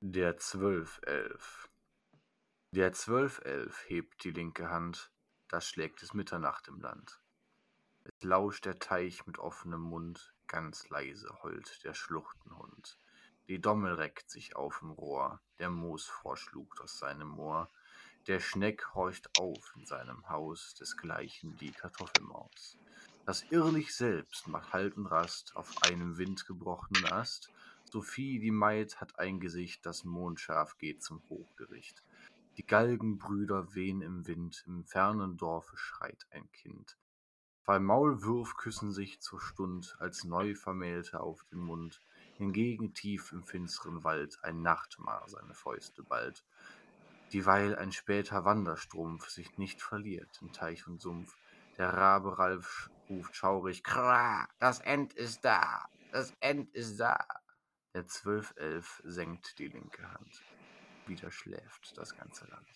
Der Zwölfelf. Der Zwölfelf hebt die linke Hand, da schlägt es Mitternacht im Land. Es lauscht der Teich mit offenem Mund, ganz leise heult der Schluchtenhund. Die Dommel reckt sich auf im Rohr, der Moosfrosch lugt aus seinem Moor, der Schneck horcht auf in seinem Haus, desgleichen die Kartoffelmaus. Das Irrlich selbst macht Halt und Rast auf einem windgebrochenen Ast, Sophie, die Maid, hat ein Gesicht, das mondscharf geht zum Hochgericht. Die Galgenbrüder wehen im Wind, im fernen Dorfe schreit ein Kind. Zwei Maulwürf küssen sich zur Stund, als Neuvermählte auf den Mund, hingegen tief im finsteren Wald ein Nachtmar seine Fäuste ballt. Dieweil ein später Wanderstrumpf sich nicht verliert in Teich und Sumpf, der Rabe Ralf ruft schaurig, Kra, das End ist da, das End ist da. Der Zwölfelf senkt die linke Hand. Wieder schläft das ganze Land.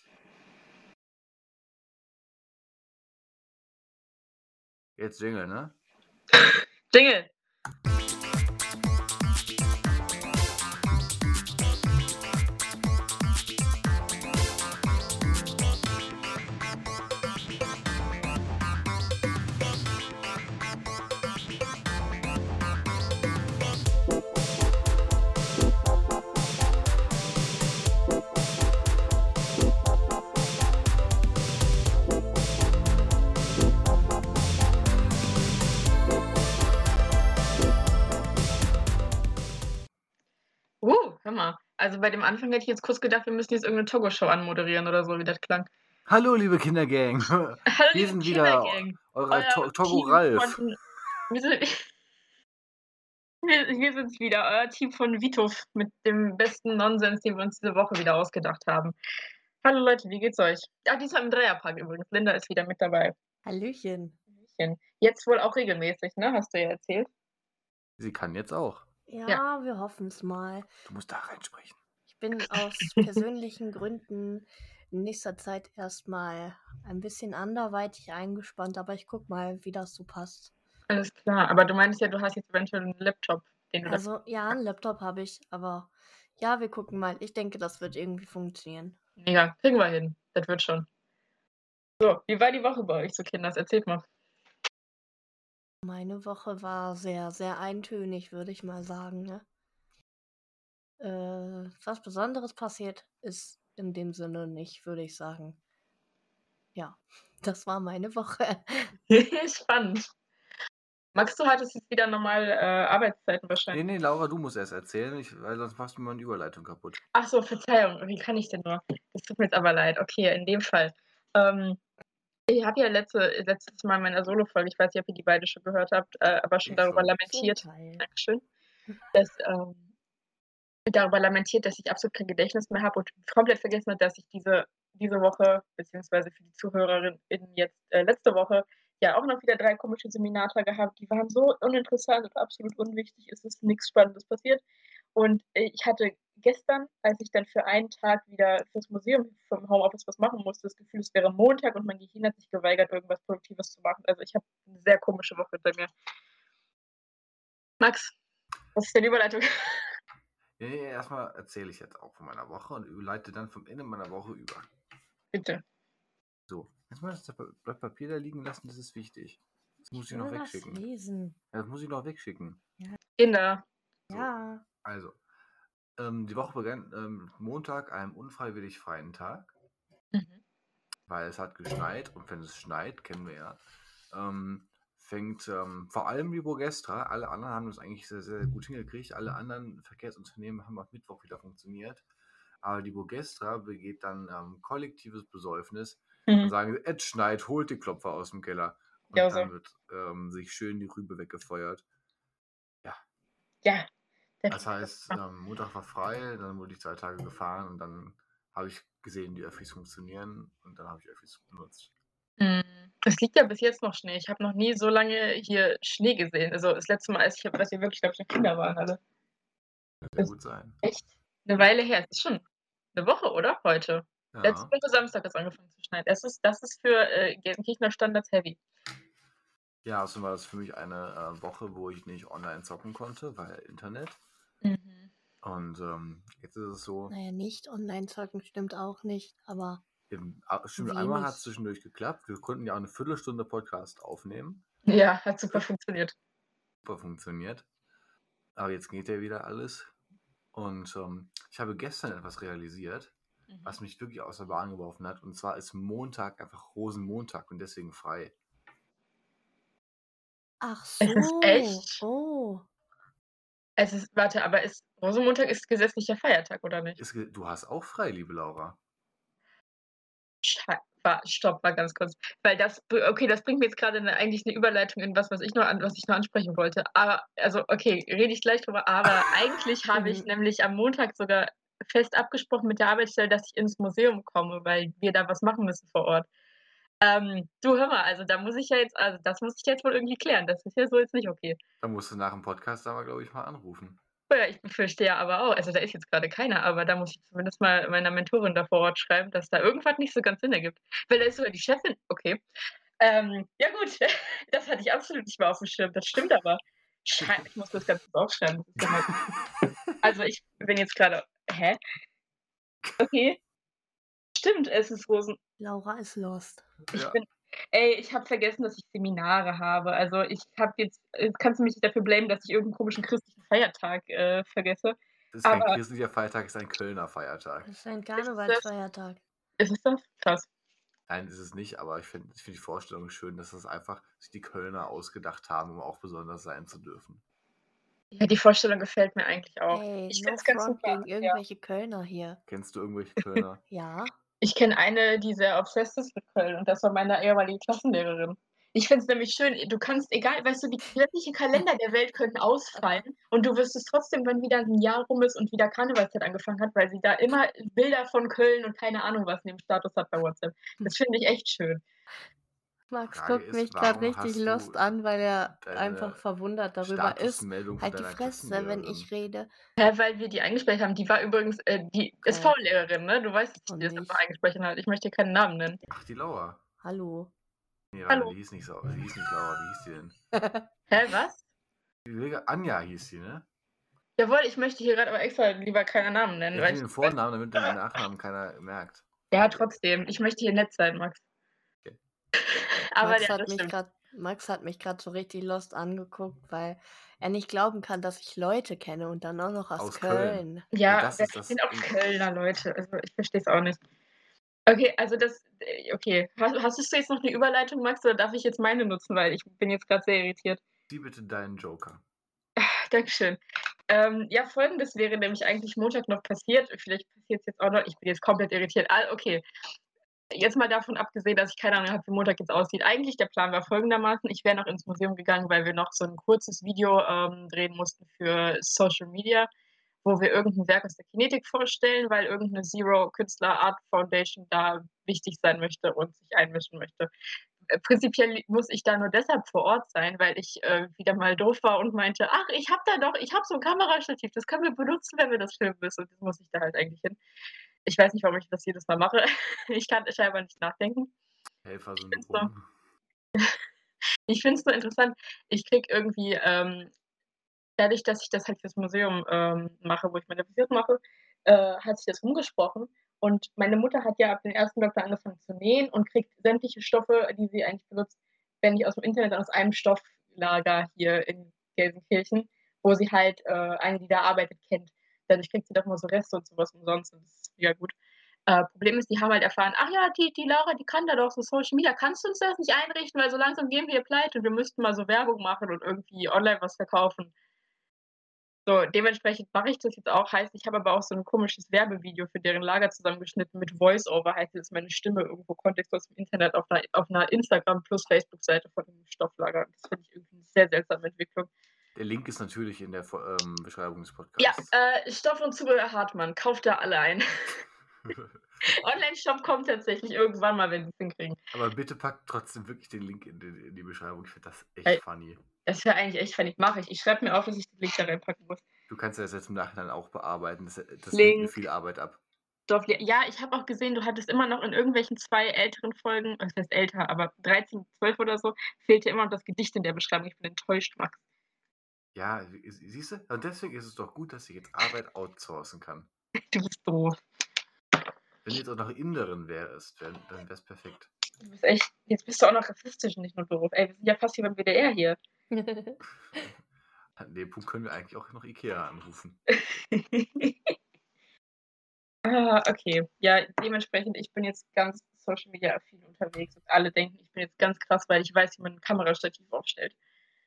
Jetzt Jingle, ne? Jingle. Mal. Also bei dem Anfang hätte ich jetzt kurz gedacht, wir müssen jetzt irgendeine Togo-Show anmoderieren oder so, wie das klang. Hallo, liebe Kindergang. Hallo, Wir liebe sind wieder Euer To Togo Team Ralf. von... Wir, sind... wir, wir sind's wieder, euer Team von Vitov mit dem besten Nonsens, den wir uns diese Woche wieder ausgedacht haben. Hallo Leute, wie geht's euch? Ah, diesmal im Dreierpack übrigens. Linda ist wieder mit dabei. Hallöchen. Hallöchen. Jetzt wohl auch regelmäßig, ne? Hast du ja erzählt. Sie kann jetzt auch. Ja, wir hoffen es mal. Du musst da reinsprechen. Ich bin aus persönlichen Gründen in nächster Zeit erstmal ein bisschen anderweitig eingespannt, aber ich guck mal, wie das so passt. Alles klar, aber du meinst ja, du hast jetzt eventuell einen Laptop, den du. Also, ja, einen Laptop habe ich, aber ja, wir gucken mal. Ich denke, das wird irgendwie funktionieren. Mega, kriegen wir hin. Das wird schon. So, wie war die Woche bei euch so, Kinders? Erzählt mal. Meine Woche war sehr, sehr eintönig, würde ich mal sagen. Ne? Äh, was Besonderes passiert ist in dem Sinne nicht, würde ich sagen. Ja, das war meine Woche. Spannend. Max, du hattest jetzt wieder normal äh, Arbeitszeiten Nee, wahrscheinlich. nee, Laura, du musst erst erzählen, ich, weil sonst machst du mir meine Überleitung kaputt. Ach so, Verzeihung. Wie kann ich denn nur? Das tut mir jetzt aber leid. Okay, in dem Fall. Ähm, ich habe ja letzte, letztes Mal in meiner Solo-Folge, ich weiß nicht, ob ihr die beide schon gehört habt, äh, aber schon Ich darüber lamentiert. Dankeschön. Dass, ähm, darüber lamentiert, dass ich absolut kein Gedächtnis mehr habe und komplett vergessen habe, dass ich diese, diese Woche, beziehungsweise für die Zuhörerinnen jetzt äh, letzte Woche, ja auch noch wieder drei komische Seminare gehabt. Die waren so uninteressant und absolut unwichtig. Es ist nichts Spannendes passiert. Und äh, ich hatte gestern, als ich dann für einen Tag wieder fürs Museum vom Homeoffice was machen musste, das Gefühl, es wäre Montag und mein Gehirn hat sich geweigert, irgendwas Produktives zu machen. Also ich habe eine sehr komische Woche hinter mir. Max, was ist denn die Überleitung? Nee, erstmal erzähle ich jetzt auch von meiner Woche und leite dann vom Ende meiner Woche über. Bitte. So, jetzt mal das Blatt Papier da liegen lassen, das ist wichtig. Das muss ich Ich noch wegschicken. lesen. Ja, das muss ich noch wegschicken. Kinder. So. Ja. Also, ähm, die Woche begann ähm, Montag, einem unfreiwillig freien Tag, Mhm. weil es hat geschneit und wenn es schneit, kennen wir ja, ähm, fängt ähm, vor allem die Burgestra, alle anderen haben das eigentlich sehr, sehr gut hingekriegt, alle anderen Verkehrsunternehmen haben ab Mittwoch wieder funktioniert, aber die Burgestra begeht dann ähm, kollektives Besäufnis und Mhm. sagen, es schneit, holt die Klopfer aus dem Keller und Ja, so. dann wird ähm, sich schön die Rübe weggefeuert. Ja. Das heißt, ähm, Montag war frei, dann wurde ich zwei Tage gefahren und dann habe ich gesehen, die Öffis funktionieren und dann habe ich Öffis benutzt. Es liegt ja bis jetzt noch Schnee. Ich habe noch nie so lange hier Schnee gesehen. Also das letzte Mal, als ich, als wir wirklich, glaube ich, noch Kinder waren alle. Das kann gut sein. Echt? Eine Weile her. Es ist schon eine Woche, oder? Heute. Letzte Ja. Woche Samstag es angefangen zu schneien. Das ist, das ist für äh, Gelsenkirchener Standards heavy. ja, außerdem war das für mich eine äh, Woche, wo ich nicht online zocken konnte, weil Internet. Und ähm, jetzt ist es so, Naja, nicht online zocken stimmt auch nicht, aber im, stimmt, einmal hat es wenig. zwischendurch geklappt. Wir konnten ja auch eine Viertelstunde Podcast aufnehmen. Ja, hat super funktioniert. Super funktioniert. Aber jetzt geht ja wieder alles. Und ähm, ich habe gestern etwas realisiert, Mhm. was mich wirklich aus der Bahn geworfen hat. Und zwar ist Montag einfach Rosenmontag und deswegen frei. ach Es ist so. echt? Oh. Es ist, warte, aber ist Rosenmontag ist gesetzlicher Feiertag, oder nicht? Ist, du hast auch frei, liebe Laura. Schei- War, stopp, mal ganz kurz. Weil das, okay, das bringt mir jetzt gerade eine, eigentlich eine Überleitung in was, was ich noch, an, was ich noch ansprechen wollte. Aber, also, okay, rede ich gleich drüber. Aber eigentlich habe ich Mhm. nämlich am Montag sogar fest abgesprochen mit der Arbeitsstelle, dass ich ins Museum komme, weil wir da was machen müssen vor Ort. Ähm, du hör mal, also da muss ich ja jetzt, also das muss ich jetzt wohl irgendwie klären. Das ist ja so jetzt nicht okay. Da musst du nach dem Podcast aber, glaube ich, mal anrufen. Ja, ich verstehe aber auch, also da ist jetzt gerade keiner, aber da muss ich zumindest mal meiner Mentorin da vor Ort schreiben, dass da irgendwas nicht so ganz Sinn ergibt. Weil da ist sogar die Chefin, okay. Ähm, ja gut, das hatte ich absolut nicht mehr auf dem Schirm, das stimmt aber. Schei ich muss das Ganze aufschreiben. Ja also ich bin jetzt gerade, hä? Okay. Stimmt, es ist Rosen. Laura ist lost. Ich Ja. bin, ey, ich habe vergessen, dass ich Seminare habe. Also ich habe jetzt, jetzt kannst du mich nicht dafür blamen, dass ich irgendeinen komischen christlichen Feiertag äh, vergesse. Das ist kein Aber- christlicher Feiertag, es ist ein Kölner Feiertag. Das ist ein Karnevalsfeiertag. Ist es das? Krass. Nein, ist es nicht, aber ich finde ich find die Vorstellung schön, dass das einfach sich die Kölner ausgedacht haben, um auch besonders sein zu dürfen. Ja, die Vorstellung gefällt mir eigentlich auch. Ey, ich no find's ganz front super. gegen Ja. irgendwelche Kölner hier. Kennst du irgendwelche Kölner? Ja. Ich kenne eine, die sehr obsessed ist mit Köln und das war meine ehemalige Klassenlehrerin. Ich finde es nämlich schön, du kannst, egal, weißt du, die sämtliche Kalender der Welt könnten ausfallen und du wirst es trotzdem, wenn wieder ein Jahr rum ist und wieder Karnevalszeit angefangen hat, weil sie da immer Bilder von Köln und keine Ahnung was neben Status hat bei WhatsApp. Das finde ich echt schön. Max Frage guckt ist, mich gerade richtig lost an, weil er einfach verwundert darüber ist. Halt die Fresse, wenn ich rede. Ja, weil wir die eingesprochen haben. Die war übrigens, äh, die ist Okay. V-Lehrerin, ne? Du weißt, dass die das einfach eingesprochen hat. Ich möchte hier keinen Namen nennen. Ach, die Laura. Hallo. Nee, Hallo. die hieß nicht so. Die hieß nicht Laura, wie hieß die denn? Hä, was? Die Anja hieß die, ne? Jawohl, ich möchte hier gerade aber extra lieber keinen Namen nennen. Ja, weil den ich, Vornamen, damit den Nachnamen keiner merkt. ja, trotzdem. Ich möchte hier nett sein, Max. Okay. Aber Max, ja, hat das mich grad, Max hat mich gerade so richtig lost angeguckt, weil er nicht glauben kann, dass ich Leute kenne und dann auch noch aus, Aus Köln. Köln. Ja, das das ist das- sind auch Kölner Leute. Also ich verstehe es auch nicht. Okay, also das, äh, okay. Hast, hast du jetzt noch eine Überleitung, Max, oder darf ich jetzt meine nutzen, weil ich bin jetzt gerade sehr irritiert. Sieh bitte deinen Joker. Dankeschön. Ähm, ja, folgendes wäre nämlich eigentlich Montag noch passiert. Vielleicht passiert es jetzt auch noch. Ich bin jetzt komplett irritiert. Ah, okay. Jetzt mal davon abgesehen, dass ich keine Ahnung habe, wie Montag jetzt aussieht. Eigentlich der Plan war folgendermaßen: Ich wäre noch ins Museum gegangen, weil wir noch so ein kurzes Video ähm, drehen mussten für Social Media, wo wir irgendein Werk aus der Kinetik vorstellen, weil irgendeine Zero Künstler Art Foundation da wichtig sein möchte und sich einmischen möchte. Äh, Prinzipiell muss ich da nur deshalb vor Ort sein, weil ich äh, wieder mal doof war und meinte, ach, ich habe da doch, ich habe so ein Kamerastativ, das können wir benutzen, wenn wir das filmen müssen. Und das muss ich da halt eigentlich hin. Ich weiß nicht, warum ich das jedes Mal mache. Ich kann scheinbar nicht nachdenken. Helfersyndrom. Ich finde es nur interessant. Ich kriege irgendwie, ähm, dadurch, dass ich das halt fürs Museum ähm, mache, wo ich meine Visite mache, äh, hat sich das rumgesprochen. Und meine Mutter hat ja ab dem ersten Doktor angefangen zu nähen und kriegt sämtliche Stoffe, die sie eigentlich benutzt, wenn nicht aus dem Internet, aus einem Stofflager hier in Gelsenkirchen, wo sie halt äh, eine, die da arbeitet, kennt. Dadurch kriegt sie doch mal so Reste und sowas umsonst und das ist mega gut. Äh, Problem ist, die haben halt erfahren, ach ja, die, die Laura, die kann da doch so Social Media. Kannst du uns das nicht einrichten, weil so langsam gehen wir pleite und wir müssten mal so Werbung machen und irgendwie online was verkaufen. So, dementsprechend mache ich das jetzt auch. Heißt, ich habe aber auch so ein komisches Werbevideo für deren Lager zusammengeschnitten mit Voice-Over. Heißt, dass meine Stimme irgendwo Kontext aus dem Internet auf einer, auf einer Instagram plus Facebook-Seite von dem Stofflager. Das finde ich irgendwie eine sehr seltsame Entwicklung. Der Link ist natürlich in der ähm, Beschreibung des Ja, Podcasts. äh, Stoff und Zubehör Hartmann. Kauft da alle ein. Online-Shop kommt tatsächlich irgendwann mal, wenn sie es hinkriegen. Aber bitte packt trotzdem wirklich den Link in die, in die Beschreibung. Ich finde das echt Ey. funny. Das wäre eigentlich echt funny. Mache ich. Ich schreibe mir auf, dass ich den Link da reinpacken muss. Du kannst das jetzt im Nachhinein auch bearbeiten. Das, das nimmt mir viel Arbeit ab. Stoffli ja, ich habe auch gesehen, du hattest immer noch in irgendwelchen zwei älteren Folgen, das heißt älter, aber 13, 12 oder so, fehlte immer noch das Gedicht in der Beschreibung. Ich bin enttäuscht, Max. Ja, siehst du? Und deswegen ist es doch gut, dass ich jetzt Arbeit outsourcen kann. Du bist doof. Wenn du jetzt auch noch Inderin wärst, wär, dann wäre es perfekt. Du bist echt, jetzt bist du auch noch rassistisch und nicht nur doof. Ey, wir sind ja fast hier beim WDR hier. An dem Punkt können wir eigentlich auch noch Ikea anrufen. ah, okay. Ja, dementsprechend, ich bin jetzt ganz Social Media affin unterwegs und alle denken, ich bin jetzt ganz krass, weil ich weiß, wie man ein Kamerastativ aufstellt.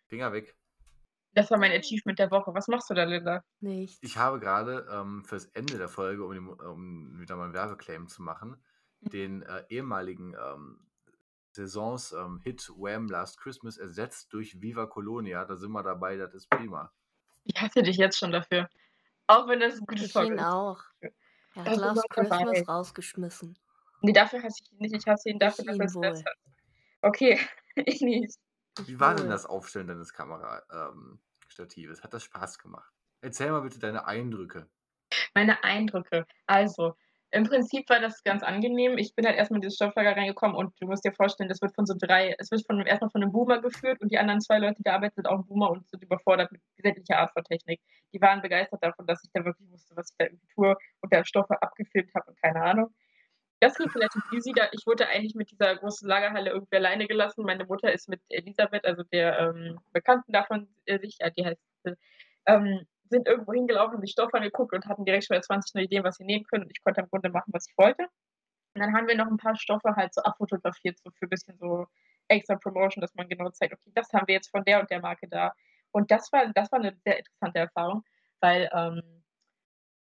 Finger weg. Das war mein Achievement der Woche. Was machst du da, Linda? Nichts. Ich habe gerade ähm, fürs Ende der Folge, um, den, um wieder mal einen Werbeclaim zu machen, Mhm. den äh, ehemaligen ähm, Saisons-Hit Wham! Last Christmas ersetzt durch Viva Colonia. Da sind wir dabei, das ist prima. Ich hasse dich jetzt schon dafür. Auch wenn das ein gutes Ich Song ihn ist. auch. Er hat Also Last noch dabei. Christmas rausgeschmissen. Nee, dafür hasse ich ihn nicht. Ich hasse ihn dafür, Ich dass ihn er es hat. Okay, ich nicht. Ich Wie war denn das Aufstellen deines Kamerastatives? Hat das Spaß gemacht? Erzähl mal bitte deine Eindrücke. Meine Eindrücke. Also, im Prinzip war das ganz angenehm. Ich bin halt erstmal in dieses Stofflager reingekommen und du musst dir vorstellen, das wird von so drei, es wird von erstmal von einem Boomer geführt und die anderen zwei Leute, die da arbeiten, sind auch Boomer und sind überfordert mit sämtlicher Art von Technik. Die waren begeistert davon, dass ich da wirklich wusste, was ich da irgendwie tue und da Stoffe abgefilmt habe und keine Ahnung. Das lief relativ easy. Da ich wurde eigentlich mit dieser großen Lagerhalle irgendwie alleine gelassen. Meine Mutter ist mit Elisabeth, also der ähm, Bekannten davon, äh, sich, ja, die heißt, äh, ähm, sind irgendwo hingelaufen, sich Stoff angeguckt und hatten direkt schon 20 neue Ideen, was sie nehmen können. Und ich konnte im Grunde machen, was ich wollte. Und dann haben wir noch ein paar Stoffe halt so abfotografiert, so für ein bisschen so extra Promotion, dass man genau zeigt, okay, das haben wir jetzt von der und der Marke da. Und das war, das war eine sehr interessante Erfahrung, weil ähm,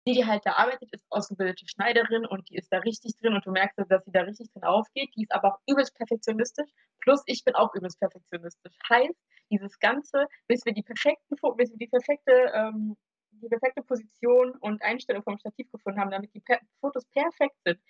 die, die halt da arbeitet, ist ausgebildete Schneiderin und die ist da richtig drin und du merkst, dass sie da richtig drin aufgeht. Die ist aber auch übelst perfektionistisch. Plus ich bin auch übelst perfektionistisch. Heißt, dieses Ganze, bis wir die perfekten, bis wir die perfekte, ähm, die perfekte Position und Einstellung vom Stativ gefunden haben, damit die per Fotos perfekt sind,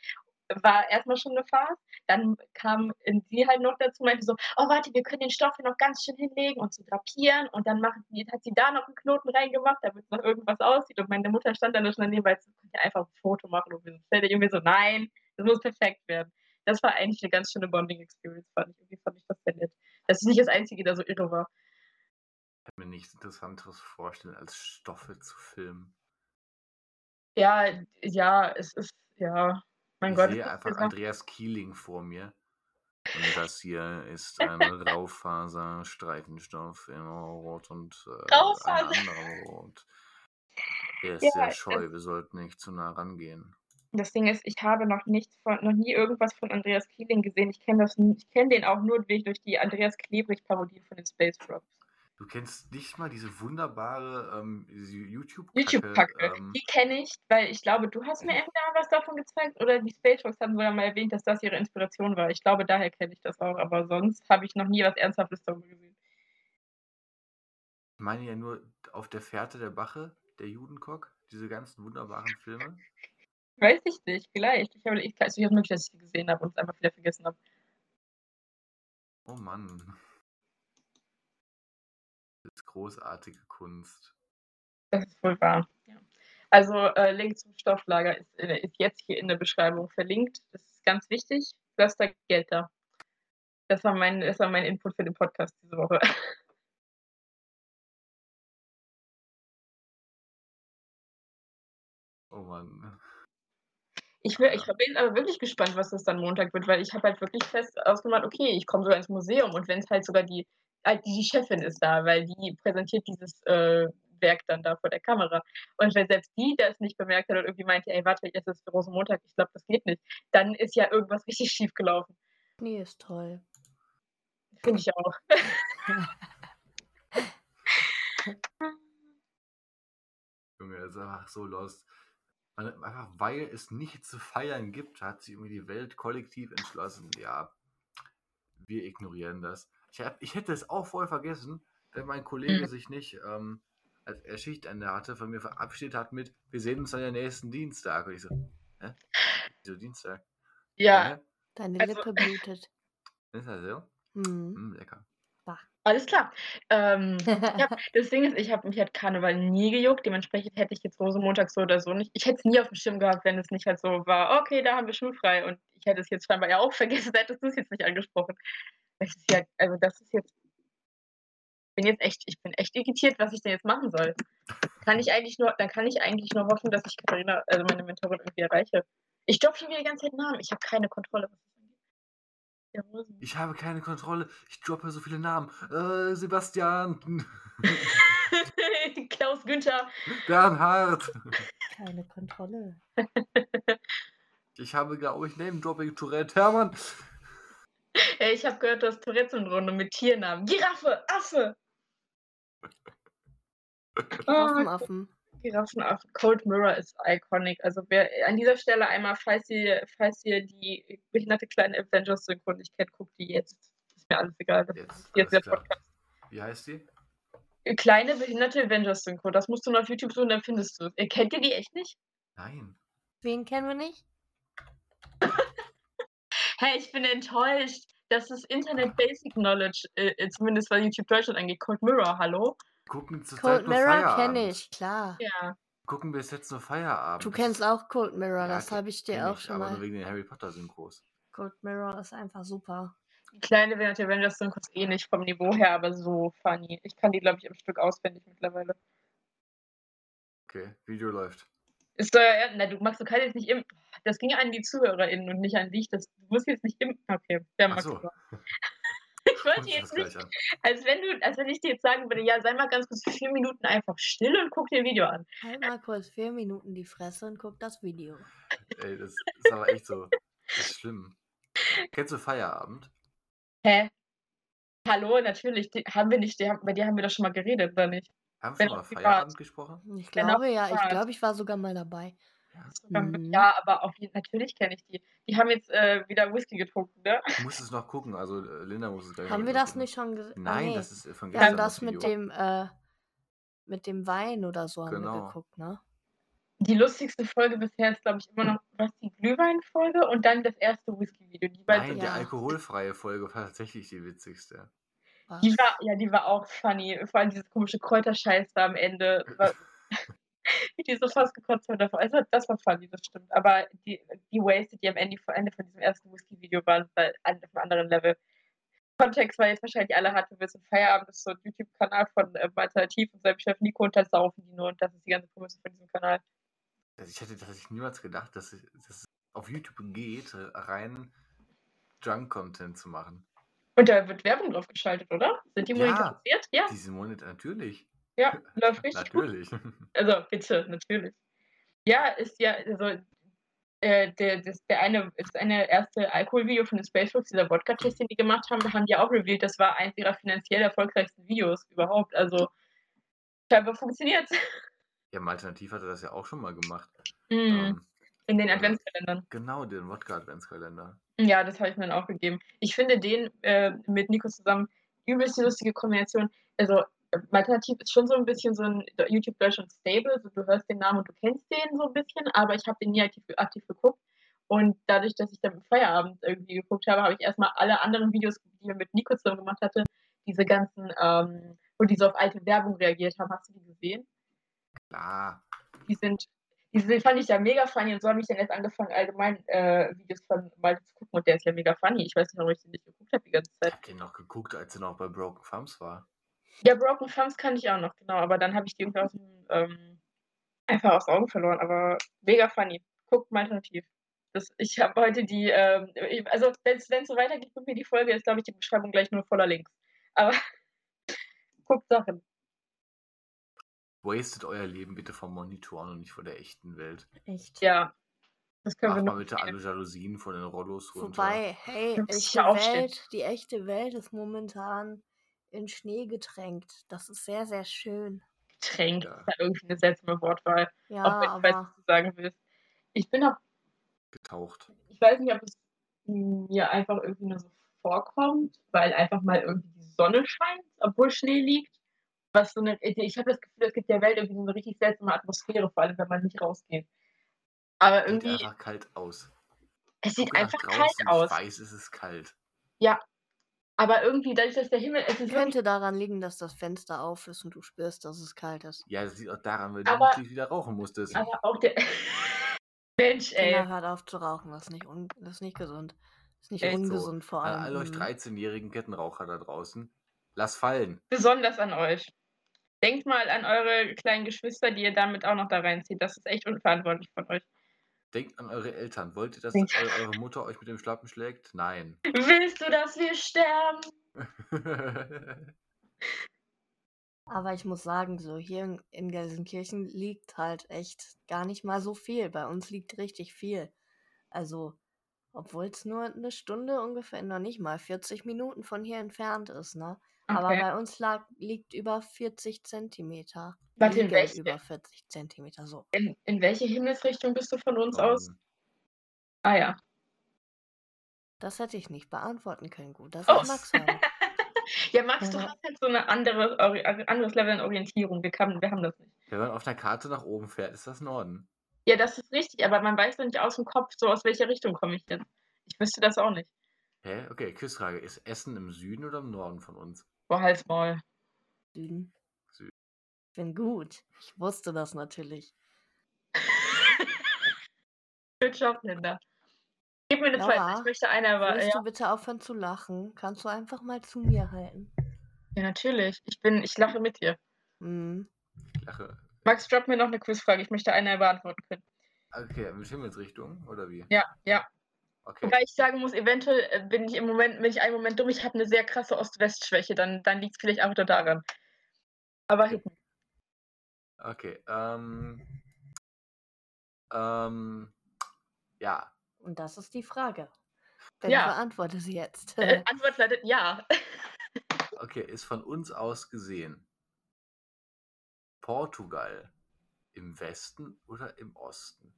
war erstmal schon eine Phase. Dann kam sie halt noch dazu, meinte so, oh warte, wir können den Stoff hier noch ganz schön hinlegen und so drapieren und dann die, hat sie da noch einen Knoten reingemacht, damit noch irgendwas aussieht und meine Mutter stand dann schon daneben, weil sie konnte einfach ein Foto machen und wir sind wir so, nein, das muss perfekt werden. Das war eigentlich eine ganz schöne Bonding-Experience, fand ich. Irgendwie fand ich das sehr nett. Das ist nicht das Einzige, der so irre war. Ich kann mir nichts Interessanteres vorstellen, als Stoffe zu filmen. Ja, ja, es ist, ja, mein ich Gott. sehe es ist einfach Andreas Kieling vor mir. Und das hier ist ein Raufaser-Streifenstoff in Rot und äh, ein Raufaser. anderer Rot. Er ist Ja, sehr scheu, wir sollten nicht zu nah rangehen. Das Ding ist, ich habe noch nichts von, noch nie irgendwas von Andreas Kieling gesehen. Ich kenne das, ich kenne den auch nur durch, die Andreas Klebrich-Parodie von den Space Frogs. Du kennst nicht mal diese wunderbare ähm, YouTube-Kacke. YouTube-Kacke. Ähm, Die kenne ich, weil ich glaube, du hast mir entweder was davon gezeigt oder die Space Frogs haben sogar mal erwähnt, dass das ihre Inspiration war. Ich glaube, daher kenne ich das auch, aber sonst habe ich noch nie was Ernsthaftes darüber gesehen. ich meine ja nur auf der Fährte der Bache, der Judenkock, diese ganzen wunderbaren Filme. Weiß ich nicht, vielleicht. Ich habe ich, also ich habe möglich, dass ich die gesehen habe und es einfach wieder vergessen habe. Oh Mann. Großartige Kunst. Das ist wohl wahr. Ja. Also äh, Link zum Stofflager ist, äh, ist jetzt hier in der Beschreibung verlinkt. Das ist ganz wichtig. Lasst da Geld da. Das war mein, das war mein Input für den Podcast diese Woche. Oh Mann. Ich, will, ich bin aber wirklich gespannt, was das dann Montag wird, weil ich habe halt wirklich fest ausgemacht, okay, ich komme sogar ins Museum und wenn es halt sogar die, halt die Chefin ist da, weil die präsentiert dieses äh, Werk dann da vor der Kamera. Und wenn selbst die das nicht bemerkt hat und irgendwie meinte, ey, warte, jetzt ist Rosenmontag, ich glaube, das geht nicht, dann ist ja irgendwas richtig schief gelaufen. Nee, ist toll. Finde ich auch. Junge, das ist einfach so lost. Einfach weil es nichts zu feiern gibt, hat sich irgendwie die Welt kollektiv entschlossen. Ja, wir ignorieren das. Ich, hab, ich hätte es auch voll vergessen, wenn mein Kollege Mhm. sich nicht, ähm, als er Schichtende hatte, von mir verabschiedet hat mit, wir sehen uns dann ja nächsten Dienstag. Und ich so, hä? Wieso Dienstag? Ja, Hä? Deine Also- Lippe blutet. Ist das so? Hm. Hm, lecker. alles klar. Ähm, ja, das Ding ist, ich habe mich hat Karneval nie gejuckt, dementsprechend hätte ich jetzt Rosenmontag so oder so nicht. Ich hätte es nie auf dem Schirm gehabt, wenn es nicht halt so war, okay, da haben wir schulfrei und ich hätte es jetzt scheinbar ja auch vergessen, hättest du es jetzt nicht angesprochen. Das ist ja, also das ist jetzt bin jetzt echt, ich bin echt irritiert, was ich denn jetzt machen soll. Kann ich eigentlich nur, dann kann ich eigentlich nur hoffen, dass ich Katharina, also meine Mentorin irgendwie erreiche. Ich droppe schon wieder die ganze Zeit Namen. Ich habe keine Kontrolle. was das angeht. Ja, Rosen. Ich habe keine Kontrolle. Ich droppe so viele Namen. Äh, Sebastian. Klaus Günther. Bernhard. Keine Kontrolle. Ich habe, glaube ich, Name-Dropping Tourette. Hermann. Ey, ich habe gehört, du hast Tourette-Syndrom mit Tiernamen. Giraffe, Affe. Ah, Waffenaffen. Giraffenaffe. Cold Mirror ist iconic. Also wer an dieser Stelle einmal, falls ihr, falls ihr die behinderte kleine Avengers Synchron nicht kennt, guckt die jetzt. Ist mir alles egal. Das Jetzt, ist jetzt der klar. Podcast. Wie heißt die? Kleine behinderte Avengers Synchro. Das musst du nur auf YouTube suchen, dann findest du es. Äh, Kennt ihr die echt nicht? Nein. Wen kennen wir nicht? Hey, ich bin enttäuscht. Das ist Internet Basic Knowledge, äh, zumindest was YouTube Deutschland angeht. Cold Mirror, hallo? Gucken zurzeit Cold nur Mirror kenne ich, klar. Ja. Gucken wir jetzt nur Feierabend. Du kennst auch Cold Mirror, Ja, das habe ich dir auch ich, schon aber mal. nur wegen den Harry Potter Synchros. Cold Mirror ist einfach super. Die kleine behinderte Avengers Synchro ist eh nicht vom Niveau her, aber so funny. Ich kann die, glaube ich, im Stück auswendig mittlerweile. Okay, Video läuft. Ist doch, ja, na, du Max, du kannst jetzt nicht im. Das ging an die ZuhörerInnen und nicht an dich. Das, du musst jetzt nicht im. Okay, der Max. so. Ich wollte jetzt nicht, als wenn du, als wenn ich dir jetzt sagen würde, ja, sei mal ganz kurz vier Minuten einfach still und guck dir ein Video an. Halt mal kurz vier Minuten die Fresse und guck das Video. Ey, das ist aber echt so. Das ist schlimm. Kennst du Feierabend? Hä? Hallo, natürlich, die, haben wir nicht, die, haben- bei dir haben wir doch schon mal geredet, oder nicht? Haben wir schon mal. Feierabend gesprochen? Ich glaube ja, ich glaube, ich war sogar mal dabei. Ja. Mhm. Ja, aber auf jeden natürlich kenne ich die. Die haben jetzt äh, wieder Whisky getrunken, ne? Ich muss es noch gucken, also äh, Linda muss es gleich Haben wir das gucken. nicht schon gesehen? Nein, das ist äh, von Wir gestern haben das mit Video. dem, äh, mit dem Wein oder so haben wir Genau. geguckt, ne? Die lustigste Folge bisher ist, glaube ich, immer noch was die Glühwein-Folge und dann das erste Whisky-Video. Die beiden Nein, sind die Ja. alkoholfreie Folge war tatsächlich die witzigste. Was? Die war, ja, die war auch funny. Vor allem dieses komische Kräuterscheiß da am Ende. War, wie die so fast gekotzt haben davor. Also, das war funny, das stimmt. Aber die, die Wasted, die am Ende, Ende von diesem ersten Whisky-Video waren, war auf einem anderen Level. Kontext war jetzt wahrscheinlich alle hatten wir zum Feierabend, das ist so ein YouTube-Kanal von äh, Alternativ und seinem Chef Nico und da saufen die nur und das ist die ganze Prämisse von diesem Kanal. Also ich hätte tatsächlich niemals gedacht, dass es, dass es auf YouTube geht, äh, rein Junk-Content zu machen. Und da wird Werbung drauf geschaltet, oder? Sind die monetarisiert? Ja, Diese Monate natürlich. ja, läuft richtig gut. Natürlich. Also bitte, natürlich. Ja, ist ja, also äh, der, das, der eine, das eine erste Alkoholvideo von den Spacebooks, dieser Wodka-Test, den die gemacht haben, da haben die auch revealed, das war eins ihrer finanziell erfolgreichsten Videos überhaupt. Also scheinbar funktioniert Ja, im Alternativ hatte das ja auch schon mal gemacht. mm, Ähm, in den Adventskalendern. genau, den Wodka-Adventskalender. Ja, das habe ich mir dann auch gegeben. Ich finde den äh, mit Nico zusammen übelst die lustige Kombination. Also Alternativ ist schon so ein bisschen so ein YouTube Deutschland Stable. So, du hörst den Namen und du kennst den so ein bisschen, aber ich habe den nie aktiv, aktiv geguckt. Und dadurch, dass ich dann im Feierabend irgendwie geguckt habe, habe ich erstmal alle anderen Videos, die wir mit Nico zusammen gemacht hatte, diese ganzen, ähm, wo die so auf alte Werbung reagiert haben. Hast du die gesehen? Klar. Die sind, diese fand ich ja mega funny und so habe ich dann erst angefangen, allgemein äh, Videos von Malte zu gucken und der ist ja mega funny. Ich weiß nicht, warum ich den nicht geguckt habe die ganze Ich Zeit. habe den noch geguckt, als er noch bei Broken Thumbs war. Ja, Broken Thumbs kann ich auch noch, genau, aber dann habe ich die irgendwie aus dem, ähm, einfach aus den Augen verloren, aber mega funny. Guckt mal alternativ. Das, ich habe heute die, ähm, ich, also wenn es so weitergeht, guckt mir die Folge, ist glaube ich die Beschreibung gleich nur voller Links. Aber guckt Sachen. Wastet euer Leben bitte vom Monitoren und nicht vor der echten Welt. Echt. Ja. Das können Macht wir mal bitte alle Jalousien von den Rollos runter. Wobei, hey, echte. Welt, die echte Welt ist momentan in Schnee getränkt. Das ist sehr, sehr schön. Getränkt. Ja. Das ist ja irgendwie eine seltsame Wortwahl. Ja, auch wenn du weißt, aber was du sagen willst. Ich bin auch, Getaucht. ich weiß nicht, ob es mir einfach irgendwie nur so vorkommt, weil einfach mal irgendwie die Sonne scheint, obwohl Schnee liegt. Was so eine, ich habe das Gefühl, es gibt der Welt irgendwie so eine richtig seltsame Atmosphäre, vor allem wenn man nicht rausgeht. Aber Sieht irgendwie, einfach kalt aus. es sieht Guck nach einfach kalt Ich aus. weiß, es ist kalt. Ja. Aber irgendwie, dadurch, dass der Himmel, es ist wirklich, könnte daran liegen, dass das Fenster auf ist und du spürst, dass es kalt ist. Ja, das liegt auch daran, weil du Aber- natürlich wieder rauchen musstest. aber auch der, Mensch, ey. Kinder, hört auf zu rauchen, das ist nicht, un das ist nicht gesund. Das ist nicht Echt so. ungesund vor An allem. all euch Mhm. 13-jährigen Kettenraucher da draußen, Lass fallen. besonders an euch. Denkt mal an eure kleinen Geschwister, die ihr damit auch noch da reinzieht. Das ist echt unverantwortlich von euch. Denkt an eure Eltern. Wollt ihr, dass eu eure Mutter euch mit dem Schlappen schlägt? Nein. Willst du, dass wir sterben? Aber ich muss sagen, so hier in, in Gelsenkirchen liegt halt echt gar nicht mal so viel. Bei uns liegt richtig viel. Also, obwohl es nur eine Stunde ungefähr, noch nicht mal 40 Minuten von hier entfernt ist, ne? Aber Okay. bei uns lag, liegt über 40 Zentimeter. Warte, in welche- über 40 Zentimeter, so. In, in welche Himmelsrichtung bist du von uns aus? Norden. Ah ja. Das hätte ich nicht beantworten können. Gut, dass Oh. Max. Ja, Max, du Ja. hast halt so ein andere, anderes Level an Orientierung. Wir, kann, wir haben das nicht. Wenn man auf der Karte nach oben fährt, ist das Norden. Ja, das ist richtig, aber man weiß doch nicht aus dem Kopf, so aus welcher Richtung komme ich jetzt. Ich wüsste das auch nicht. Hä? Okay, Quizfrage. Ist Essen im Süden oder im Norden von uns? Boah, halt's Maul. Süden. Süden. Ich bin gut. Ich wusste das natürlich. Good job, Linda. Gib mir eine zweite. Laura, Ich möchte eine, aber Willst ja, du bitte aufhören zu lachen? Kannst du einfach mal zu mir halten? ja, natürlich. Ich bin, ich lache mit dir. Hm. Ich lache. Max, drop mir noch eine Quizfrage. Ich möchte eine beantworten können. Okay, mit Himmelsrichtung oder wie? Ja, ja. Okay. Wobei ich sagen muss, eventuell äh, bin ich im Moment, bin ich einen Moment dumm. Ich habe eine sehr krasse Ost-West-Schwäche. Dann, dann liegt es vielleicht auch nur daran. Aber Okay. hinten. Okay. Ähm. Ähm. Ja. Und das ist die Frage. Dann Ja. beantworte sie jetzt. Äh, Antwort lautet ja. Okay, ist von uns aus gesehen Portugal im Westen oder im Osten?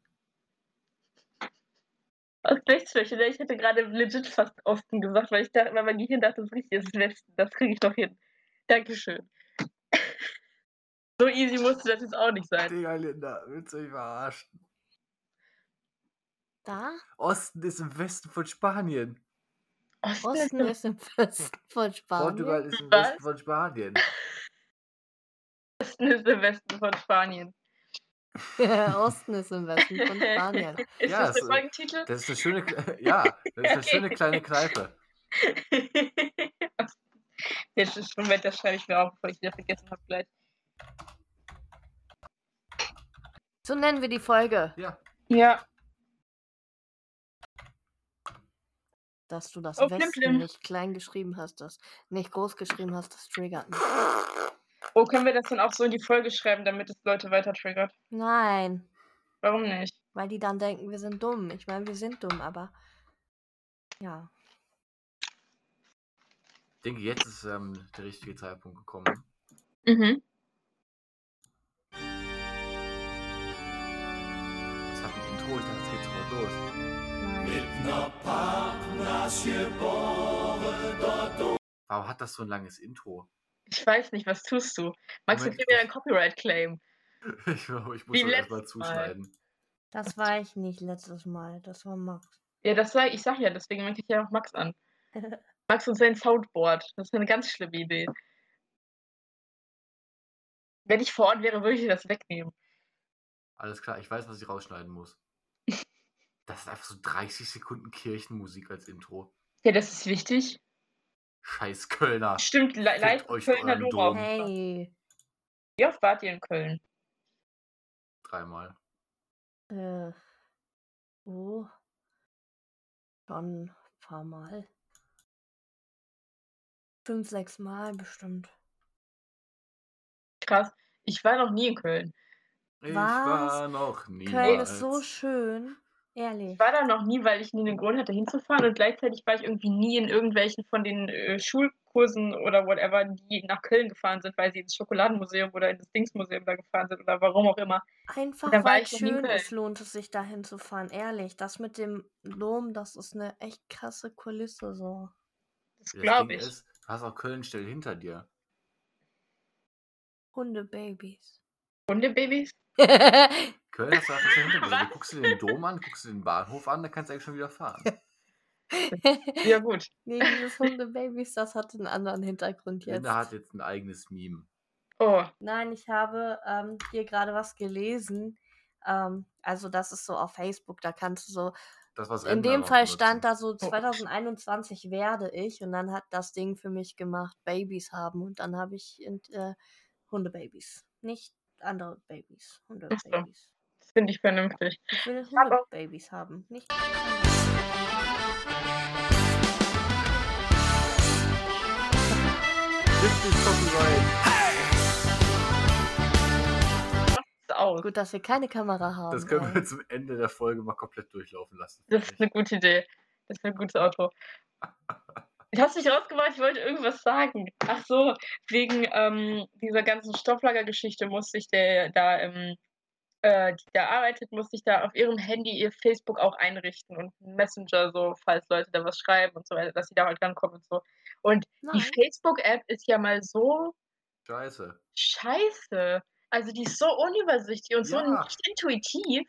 Ost-West-Schwäche. ne? Ich hätte gerade legit fast Osten gesagt, weil ich dachte, weil mein Gehirn dachte, das ist richtig, es ist Westen. Das kriege ich doch hin. Dankeschön. so easy musste das jetzt auch nicht sein. Digga, Linda, willst du mich verarschen? da? Osten ist im Westen von Spanien. Osten ist im Westen von Spanien. Portugal ist im Was? Westen von Spanien. Osten ist im Westen von Spanien. Osten ist im Westen von Spanien. Ist Ja, das der Folgentitel? Das ist eine schöne, ja, das ist eine schöne kleine Kneipe. Jetzt ist Moment, das schreibe ich mir auf, bevor ich wieder vergessen habe gleich. So nennen wir die Folge. Ja, Ja, Dass du das Oh, Plim, Westen Plim. nicht klein geschrieben hast, das nicht groß geschrieben hast, das triggert mich. Oh, können wir das dann auch so in die Folge schreiben, damit es Leute weiter triggert? Nein, Warum nicht? weil die dann denken, wir sind dumm. Ich meine, wir sind dumm, aber ja. ich denke, jetzt ist ähm, der richtige Zeitpunkt gekommen. Mhm. Das hat ein Intro, ich dachte, es geht sofort los. Nein. Warum hat das so ein langes Intro? Ich weiß nicht, was tust du? Max, wir Moment. kriegen wieder einen Copyright-Claim. Ich, glaube, ich muss Wie das erstmal letztes Mal. zuschneiden. Das war ich nicht letztes Mal. Das war Max. Ja, das sag ich sag ja, deswegen merke ich ja auch Max an. Max und sein Soundboard. Das ist eine ganz schlimme Idee. Wenn ich vor Ort wäre, würde ich dir das wegnehmen. Alles klar, ich weiß, was ich rausschneiden muss. Das ist einfach so 30 Sekunden Kirchenmusik als Intro. Ja, das ist wichtig. Scheiß Kölner. Stimmt, le leicht euch Kölner Dora. Hey. Wie oft wart ihr in Köln? Dreimal. Äh. Oh. Schon ein paar Mal. Fünf, sechs Mal bestimmt. Krass. Ich war noch nie in Köln. Ich Was? war noch nie. Köln ist so schön. Ehrlich. Ich war da noch nie, weil ich nie den Grund hatte, hinzufahren. Und gleichzeitig war ich irgendwie nie in irgendwelchen von den äh, Schulkursen oder whatever, die nach Köln gefahren sind, weil sie ins Schokoladenmuseum oder ins Dingsmuseum da gefahren sind oder warum auch immer. Einfach Da weil ich noch nie in schön ist, lohnt es sich dahin zu fahren. Ehrlich. Das mit dem Dom, das ist eine echt krasse Kulisse so. Das Das glaube ich. Ist, du hast auch Köln still hinter dir. Hundebabys. Hundebabys? Köln hast du einfach schon hinter dir. Was? Du guckst dir den Dom an, guckst dir den Bahnhof an, dann kannst du eigentlich schon wieder fahren. Ja, gut. nee, dieses Hundebabys, das hat einen anderen Hintergrund jetzt. Linda hat jetzt ein eigenes Meme. Oh, Nein, ich habe ähm, hier gerade was gelesen. Ähm, also das ist so auf Facebook, da kannst du so. Das, was In dem Fall benutzen. stand da so 2021 werde ich und dann hat das Ding für mich gemacht, Babys haben und dann habe ich äh, Hundebabys, nicht andere Babys, so. Hundebabys. Das finde ich vernünftig. Ich will Hundebabys haben, nicht. Copyright? Macht's aus. Gut, dass wir keine Kamera haben. Das können ey. wir zum Ende der Folge mal komplett durchlaufen lassen. Das ist eine gute Idee. Das ist ein gutes Auto. Du hast dich rausgemacht, ich wollte irgendwas sagen. Ach so, wegen ähm, dieser ganzen Stofflagergeschichte musste ich der da im äh, die da arbeitet, musste ich da auf ihrem Handy ihr Facebook auch einrichten und einen Messenger, so falls Leute da was schreiben und so weiter, dass sie da halt rankommen und so. Und die Nein. Facebook-App ist ja mal so ich. Scheiße. scheiße. Also die ist so unübersichtlich und so Ja. nicht intuitiv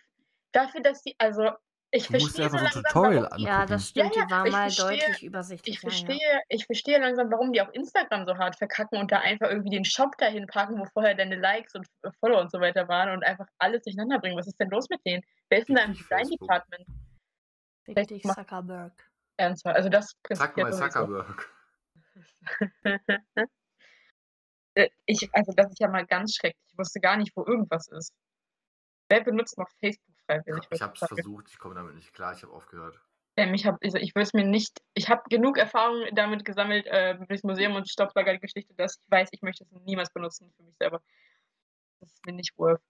dafür, dass die, also ich Du musst dir einfach so ein langsam, Tutorial warum die, Ja, das stimmt, Ja, ja, die war mal verstehe- deutlich übersichtlich. ich verstehe, ich verstehe langsam, warum die auf Instagram so hart verkacken und da einfach irgendwie den Shop dahin packen, wo vorher deine Likes und Follower und so weiter waren und einfach alles durcheinander bringen. Was ist denn los mit denen? Wer ist denn da im Richtig Design Facebook. Department? Fick Vielleicht dich, macht- Zuckerberg. Ernsthaft. Also das Zack mal. Zuckerberg. Äh, Ich, also das ist ja mal ganz schrecklich. Ich wusste gar nicht, wo irgendwas ist. Wer benutzt noch Facebook freiwillig? Ich habe es versucht, ich komme damit nicht klar, ich habe aufgehört. Ähm, ich habe, also ich es mir nicht, ich habe genug Erfahrung damit gesammelt, äh, durchs Museum und Stofflagergeschichte, dass ich weiß, ich möchte es niemals benutzen für mich selber. Das ist mir nicht worth.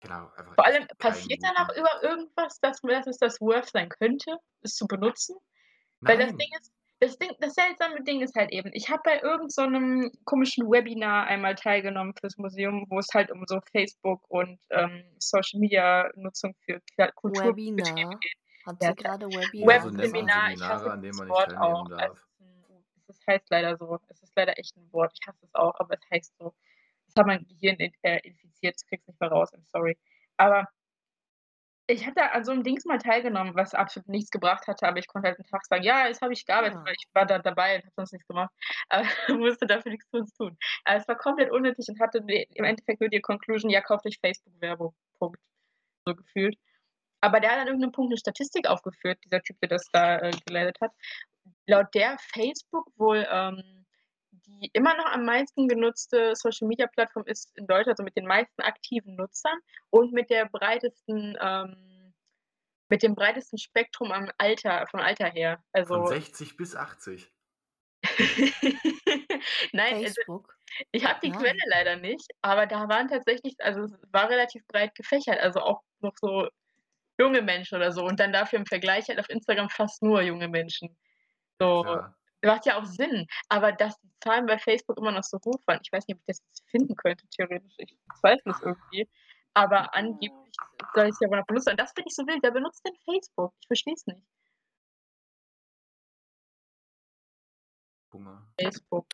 Genau, Vor allem passiert da noch über irgendwas, dass, dass es das worth sein könnte, es zu benutzen? Weil das Nein. Ding ist, das Ding, das seltsame Ding ist halt eben, ich habe bei irgendeinem so komischen Webinar einmal teilgenommen fürs Museum, wo es halt um so Facebook und ähm, Social Media Nutzung für Kulturbetriebe Webinar. geht. Hat Ja, sie gerade Webinar Ja, so nennt man Webseminar, ich hasse an das man nicht Wort teilnehmen auch. darf. Es, es heißt leider so. Es ist leider echt ein Wort. Ich hasse es auch, aber es heißt so. Das hat mein Gehirn äh, infiziert, das krieg's nicht mehr raus, I'm sorry. Aber ich hatte an so einem Dings mal teilgenommen, was absolut nichts gebracht hatte, aber ich konnte halt einen Tag sagen, ja, jetzt habe ich gearbeitet, Ah. weil ich war da dabei und habe sonst nichts gemacht. Aber musste dafür nichts für uns tun. Aber es war komplett unnötig und hatte im Endeffekt nur die Conclusion, ja, kauft euch Facebook-Werbung. Punkt. So gefühlt. Aber der hat an irgendeinem Punkt eine Statistik aufgeführt, dieser Typ, der das da äh, geleitet hat. Laut der Facebook wohl ähm, die immer noch am meisten genutzte Social Media Plattform ist in Deutschland, also mit den meisten aktiven Nutzern und mit der breitesten, ähm, mit dem breitesten Spektrum am Alter, vom Alter her. Von Also 60 bis 80. nein, also Facebook. ich habe die Nein. Quelle leider nicht, aber da waren tatsächlich, also es war relativ breit gefächert, also auch noch so junge Menschen oder so und dann dafür im Vergleich halt auf Instagram fast nur junge Menschen. So, Klar. Macht ja auch Sinn, aber dass die Zahlen bei Facebook immer noch so hoch waren, ich weiß nicht, ob ich das jetzt finden könnte, theoretisch, ich zweifle es irgendwie, aber angeblich soll ich es ja wohl noch benutzen und das finde ich so wild, wer benutzt denn Facebook? Ich verstehe es nicht. Hunger. Facebook,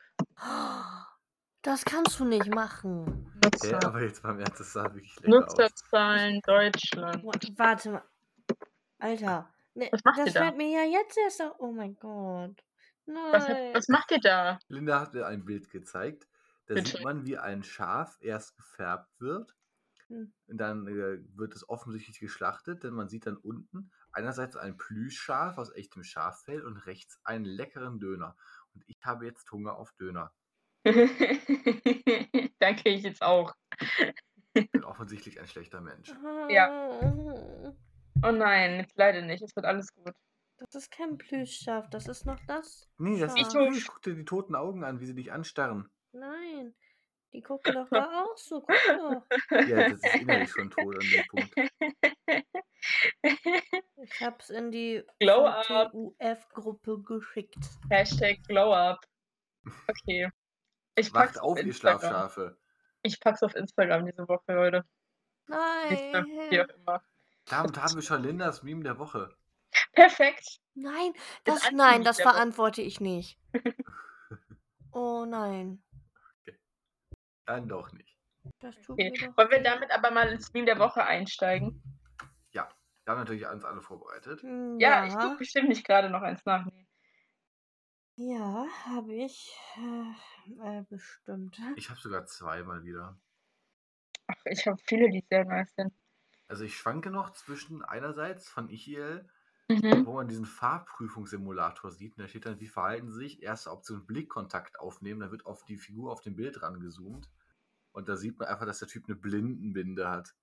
Das kannst du nicht machen. Nutzer, aber jetzt beim Ernst, das sah wirklich lecker aus. Nutzerzahlen Deutschland. Wa- Warte mal. Alter. Ne, Was macht das da? fällt mir ja jetzt erst auf. Oh mein Gott. Was, hat, was macht ihr da? Linda hat mir ein Bild gezeigt. Da Bitte. sieht man, wie ein Schaf erst gefärbt wird. Hm. Und dann äh, wird es offensichtlich geschlachtet, denn man sieht dann unten einerseits ein Plüschschaf aus echtem Schaffell und rechts einen leckeren Döner. Und ich habe jetzt Hunger auf Döner. Danke, ich jetzt auch. Ich bin offensichtlich ein schlechter Mensch. Oh nein, jetzt leider nicht. Es wird alles gut. Das ist kein Plüschschaf, das ist noch das. Nee, das ist so- Plüsch. Guck dir die toten Augen an, wie sie dich anstarren. Nein. Die gucken doch da auch so. Guck doch. Ja, das ist innerlich schon tot an dem Punkt. Ich hab's in die. VTUF-Gruppe geschickt. Hashtag Glow Up. Okay. Ich pack's Wacht auf, ihr Instagram. Schlafschafe. Ich pack's auf Instagram diese Woche, Leute. Nächste, wie Nein. auch immer. Damit haben wir schon Lindas Meme der Woche. Perfekt. Nein, Das nein, das verantworte ich nicht. Oh nein. Dann doch nicht. Das tut Okay. mir doch Wollen wir damit aber mal ins Meme der Woche einsteigen? Ja, wir haben natürlich uns alle vorbereitet. Hm, Ja, ich Ja, gucke bestimmt nicht gerade noch eins nach. Ja, habe ich äh, äh, bestimmt. Ich habe sogar zwei mal wieder. Ach, ich habe viele, die sehr nice sind. Also ich schwanke noch zwischen einerseits von Ichiel, Mhm. wo man diesen Farbprüfungssimulator sieht. Und da steht dann, wie verhalten sie sich. Erste Option Blickkontakt aufnehmen. Da wird auf die Figur auf dem Bild rangezoomt. Und da sieht man einfach, dass der Typ eine Blindenbinde hat.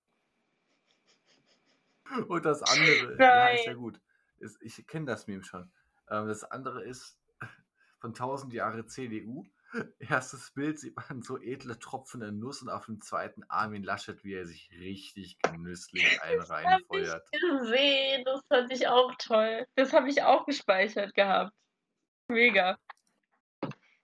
Und das andere, ja, ist ja gut. Ist, ich kenne das Meme schon. Ähm, das andere ist von 1000 Jahre CDU. Erstes Bild sieht man so edle tropfende Nuss und auf dem zweiten Armin Laschet, wie er sich richtig genüsslich einen Das habe ich reinfeuert. gesehen. Das fand ich auch toll. Das habe ich auch gespeichert gehabt. Mega.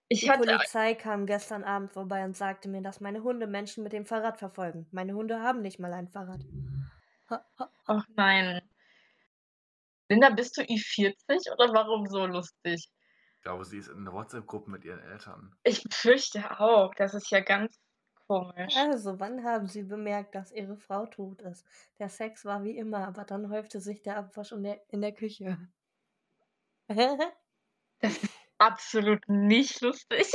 Ich Die hatte Polizei kam gestern Abend vorbei und sagte mir, dass meine Hunde Menschen mit dem Fahrrad verfolgen. Meine Hunde haben nicht mal ein Fahrrad. Ach nein. Linda, bist du Ü40 oder warum so lustig? Ich glaube, sie ist in einer WhatsApp-Gruppe mit ihren Eltern. Ich befürchte auch. Das ist ja ganz komisch. Also, wann haben Sie bemerkt, dass Ihre Frau tot ist? Der Sex war wie immer, aber dann häufte sich der Abwasch in der, in der Küche. Das ist absolut nicht lustig.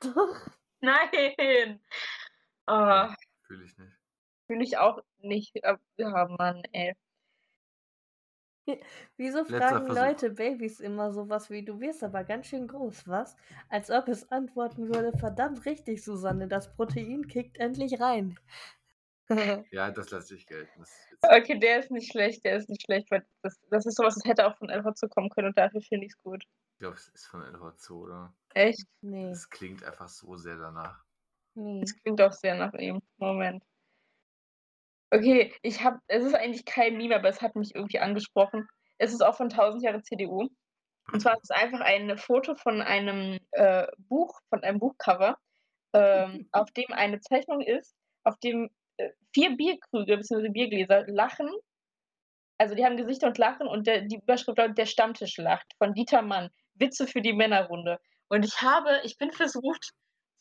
Doch. Nein. Oh, Fühle ich nicht. Fühle ich auch nicht. ab- Ja, Mann, ey. Wieso fragen. Leute Babys immer sowas wie, du wirst aber ganz schön groß, was? Als ob es antworten würde, verdammt richtig, Susanne, das Protein kickt endlich rein. Ja, das lasse ich gelten. Okay, der ist nicht schlecht, der ist nicht schlecht, weil das, das ist sowas, das hätte auch von LV kommen können und dafür finde ich es gut. Ich glaube, es ist von LV2, oder? Echt? nee, Es klingt einfach so sehr danach. nee. Das klingt auch sehr nach ihm. Moment. Okay, ich habe, es ist eigentlich kein Meme, aber es hat mich irgendwie angesprochen. Es ist auch von 1000 Jahre CDU. Und zwar ist es einfach ein Foto von einem äh, Buch, von einem Buchcover, ähm, auf dem eine Zeichnung ist, auf dem äh, vier Bierkrüge bzw. Biergläser lachen. Also die haben Gesichter und lachen und der, die Überschrift lautet Der Stammtisch lacht von Dieter Mann. Witze für die Männerrunde. Und ich habe, ich bin versucht,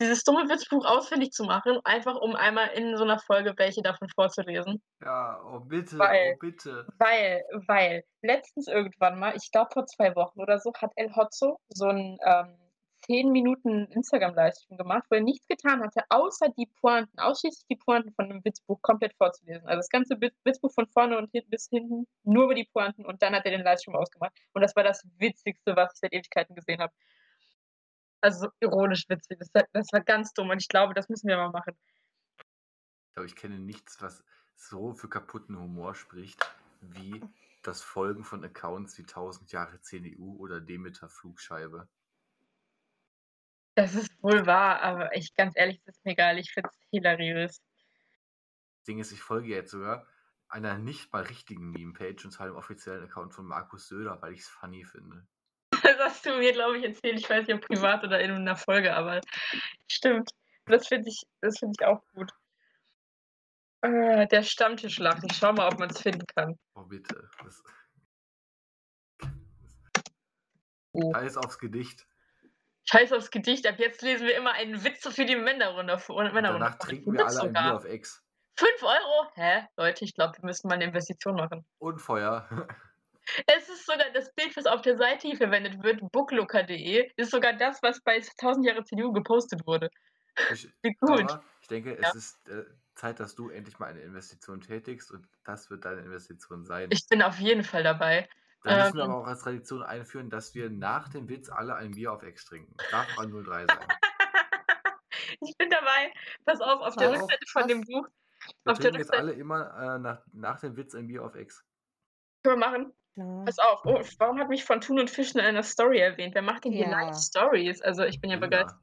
dieses dumme Witzbuch ausfindig zu machen, einfach um einmal in so einer Folge welche davon vorzulesen. Ja, oh bitte, Weil- oh bitte. Weil, weil, letztens irgendwann mal, ich glaube vor zwei Wochen oder so, hat El Hotzo so einen ähm, 10 Minuten Instagram-Livestream gemacht, wo er nichts getan hatte, außer die Pointen, ausschließlich die Pointen von einem Witzbuch komplett vorzulesen. Also das ganze Witz- Witzbuch von vorne und hinten bis hinten, nur über die Pointen und dann hat er den Livestream ausgemacht. Und das war das Witzigste, was ich seit Ewigkeiten gesehen habe. Also so ironisch witzig. Das war, das war ganz dumm und ich glaube, das müssen wir mal machen. Ich glaube, ich kenne nichts, was so für kaputten Humor spricht, wie das Folgen von Accounts wie 1000 Jahre CDU oder Demeter Flugscheibe. Das ist wohl wahr, aber ich ganz ehrlich, es ist mir egal. Ich finde es hilariös. Das Ding ist, ich folge jetzt sogar einer nicht mal richtigen Meme-Page und zwar dem offiziellen Account von Markus Söder, weil ich es funny finde. Hast du mir, glaube ich, erzählt. Ich weiß nicht, ob privat oder in einer Folge, aber stimmt. Das finde ich, das finde ich auch gut. Äh, der Stammtischlach. Ich schau mal, ob man es finden kann. Oh bitte. Das Oh. Scheiß aufs Gedicht. Scheiß aufs Gedicht. Ab jetzt lesen wir immer einen Witz für die Männerrunde. Und Männerrunde danach trinken wir alle ein Bier sogar. auf Ex. 5 Euro? Hä? Leute, ich glaube, wir müssen mal eine Investition machen. Und Feuer. Es ist sogar das Bild, was auf der Seite hier verwendet wird, booklooker.de, ist sogar das, was bei 1000 Jahre CDU gepostet wurde. Ich, Wie gut. ich denke, Ja. es ist äh, Zeit, dass du endlich mal eine Investition tätigst und das wird deine Investition sein. Ich bin auf jeden Fall dabei. Dann müssen wir ähm, aber auch als Tradition einführen, dass wir nach dem Witz alle ein Bier auf Ex trinken. Darf aber 03 sein. ich bin dabei. Pass auf, auf der? Rückseite von dem Buch. Wir Auf der trinken jetzt Rückseite alle immer äh, nach, nach dem Witz ein Bier auf Ex. können wir machen. Ja. Pass auf. Oh, warum hat mich von Thun und Fischen in einer Story erwähnt? Wer macht denn hier Ja. Live-Stories? Also ich bin ja Linda. begeistert.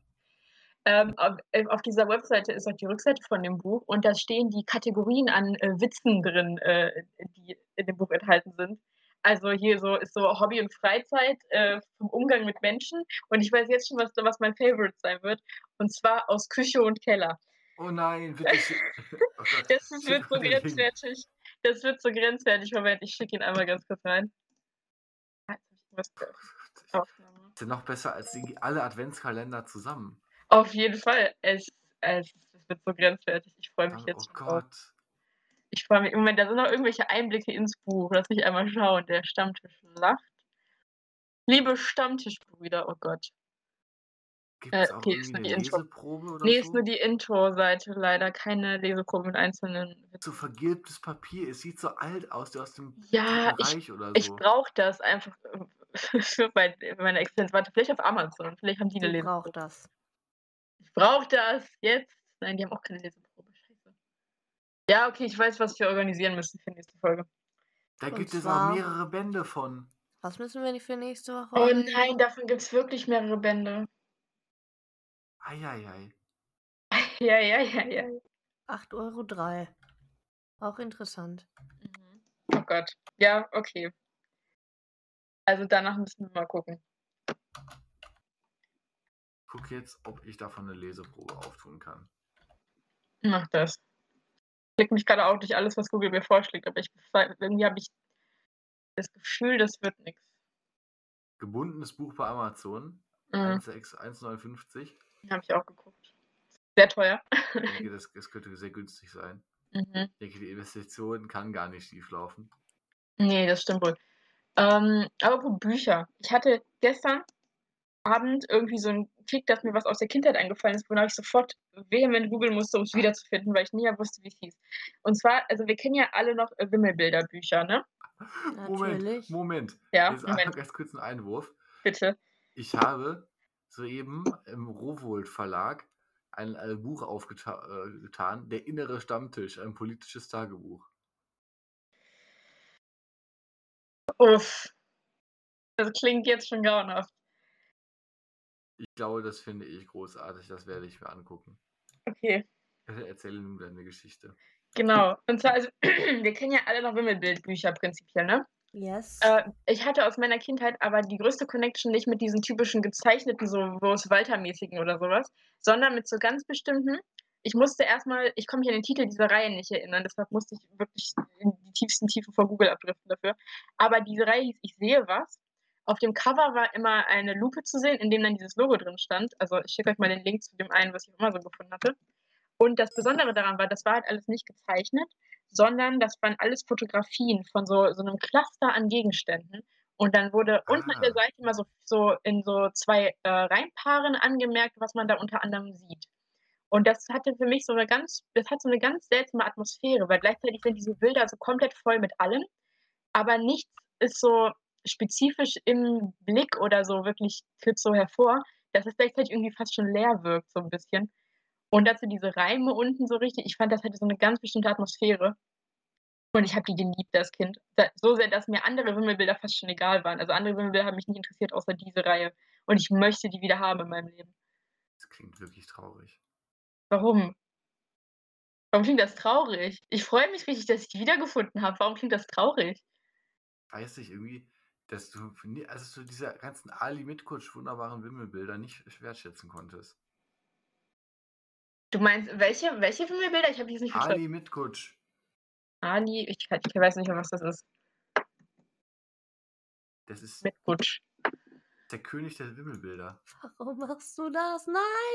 Ähm, auf, äh, auf dieser Webseite ist auch die Rückseite von dem Buch und da stehen die Kategorien an äh, Witzen drin, äh, die in dem Buch enthalten sind. Also hier so ist so Hobby und Freizeit äh, vom Umgang mit Menschen und ich weiß jetzt schon, was, was mein Favorite sein wird und zwar aus Küche und Keller. Oh nein, schick- Oh Das wird so Link. grenzwertig. Das wird so grenzwertig. Moment, ich schicke ihn einmal ganz kurz rein. Ah, ge- Aufnahme. Ist ja noch besser als die, alle Adventskalender zusammen. Auf jeden Fall. Es, es, es wird so grenzwertig. Ich freue mich Oh jetzt drauf. Gott. Ich freue mich. Moment, da sind noch irgendwelche Einblicke ins Buch. Lass mich einmal schauen. Der Stammtisch lacht. Liebe Stammtischbrüder, oh Gott. Gibt Äh, es auch okay, ist nur eine die Intro. Leseprobe oder Nee, ist so? nur die Intro-Seite leider, keine Leseprobe mit einzelnen. So vergilbtes Papier. Es sieht so alt aus, aus dem Ja, Dritten ich Reich oder ich so. brauche das einfach, äh, für mein meine Existenz. Warte, vielleicht auf Amazon, vielleicht haben die 'ne Du Leseprobe. brauchst das. Ich brauche das jetzt. Nein, die haben auch keine Leseprobe. Scheiße. Ja, okay, ich weiß, was wir organisieren müssen für nächste Folge. Da Und gibt es auch mehrere Bände von. Was müssen wir für nächste Woche Oh nein, davon gibt's wirklich mehrere Bände. Eieiei. Ja, ja, ja, ja. 8,03 €. Auch interessant. Mhm. Oh Gott. Ja, okay. Also, danach müssen wir mal gucken. Ich gucke jetzt, ob ich davon 'ne Leseprobe auftun kann. Mach das. Ich klicke mich grade auch durch alles, was Google mir vorschlägt, aber ich irgendwie habe ich das Gefühl, das wird nix. Gebundenes Buch bei Amazon, Mhm. 1,6 1,59. Habe ich auch geguckt. Sehr teuer. Ich denke, das das könnte sehr günstig sein. Mhm. Ich denke, die Investition kann gar nicht schieflaufen. Ne, das stimmt wohl. Ähm, apropos Bücher. Ich hatte gestern Abend irgendwie so 'n Kick, dass mir was aus der Kindheit eingefallen ist, wonach ich sofort vehement googeln musste, um's wiederzufinden, weil ich nie mehr wusste, wie's hieß. Und zwar also, wir kennen ja alle noch, äh, Wimmelbilder-Bücher, ne? Moment, Natürlich. Moment. Ja, Jetzt Moment. ganz kurz 'n Einwurf. Bitte. Ich habe soeben im Rowohlt Verlag ein, äh, Buch aufgeta äh, „Der innere Stammtisch“, ein politisches Tagebuch. Uff. Das klingt jetzt schon grauenhaft. Ich glaube, das finde ich großartig. Das werde ich mir angucken. Okay. Bitte erzähle nun deine Geschichte. Genau. Und zwar also, wir kennen ja alle noch Wimmelbildbücher prinzipiell, ne? Yes. Äh, ich hatte aus meiner Kindheit aber die größte Connection nicht mit diesen typischen gezeichneten, so Urs Walter-mäßigen oder so was, sondern mit so ganz bestimmten ich musste erst mal ich konnte mich an den Titel dieser Reihe nicht erinnern, deshalb musste ich wirklich in die tiefsten Tiefen von Google abdriften dafür. Aber diese Reihe hieß „Ich sehe was“. Auf dem Cover war immer eine Lupe zu sehen, in dem dann dieses Logo drin stand. Also, ich schicke euch mal den Link zu dem einen, was ich auf Amazon gefunden hatte. Und das Besondere daran war, das war halt alles nicht gezeichnet, sondern das waren alles Fotografien von so so 'nem Cluster an Gegenständen. Und dann wurde unten an der Ah. Seite immer so so in so 2, äh, Reimpaaren angemerkt, was man da unter anderem sieht. Und das hatte für mich so 'ne ganz das hat so 'ne ganz seltsame Atmosphäre, weil gleichzeitig sind diese Bilder so komplett voll mit allem, aber nichts ist so spezifisch im Blick oder so wirklich tritt so hervor, dass es gleichzeitig irgendwie fast schon leer wirkt so 'n bisschen. Und dazu diese Reime unten so richtig ich fand, das hatte so 'ne ganz bestimmte Atmosphäre. Und ich habe die geliebt als Kind. So sehr, dass mir andere Wimmelbilder fast schon egal waren. Also, andere Wimmelbilder haben mich nicht interessiert außer diese Reihe. Und ich möchte die wieder haben in meinem Leben. Das klingt wirklich traurig. Warum? Warum klingt das traurig? Ich freue mich richtig, dass ich die wiedergefunden habe. Warum klingt das traurig? Weiß nicht, irgendwie, dass du also, so diese ganzen Ali Mitkutsch wunderbaren Wimmelbilder nicht sch wertschätzen konntest. Du meinst welche welche Wimmelbilder? Ich habe die jetzt nicht verstanden. Ali Mitkutsch. Ali, ich ich weiß nicht mehr, was das ist. Das ist Mitkutsch. der König der Wimmelbilder. Warum machst du das?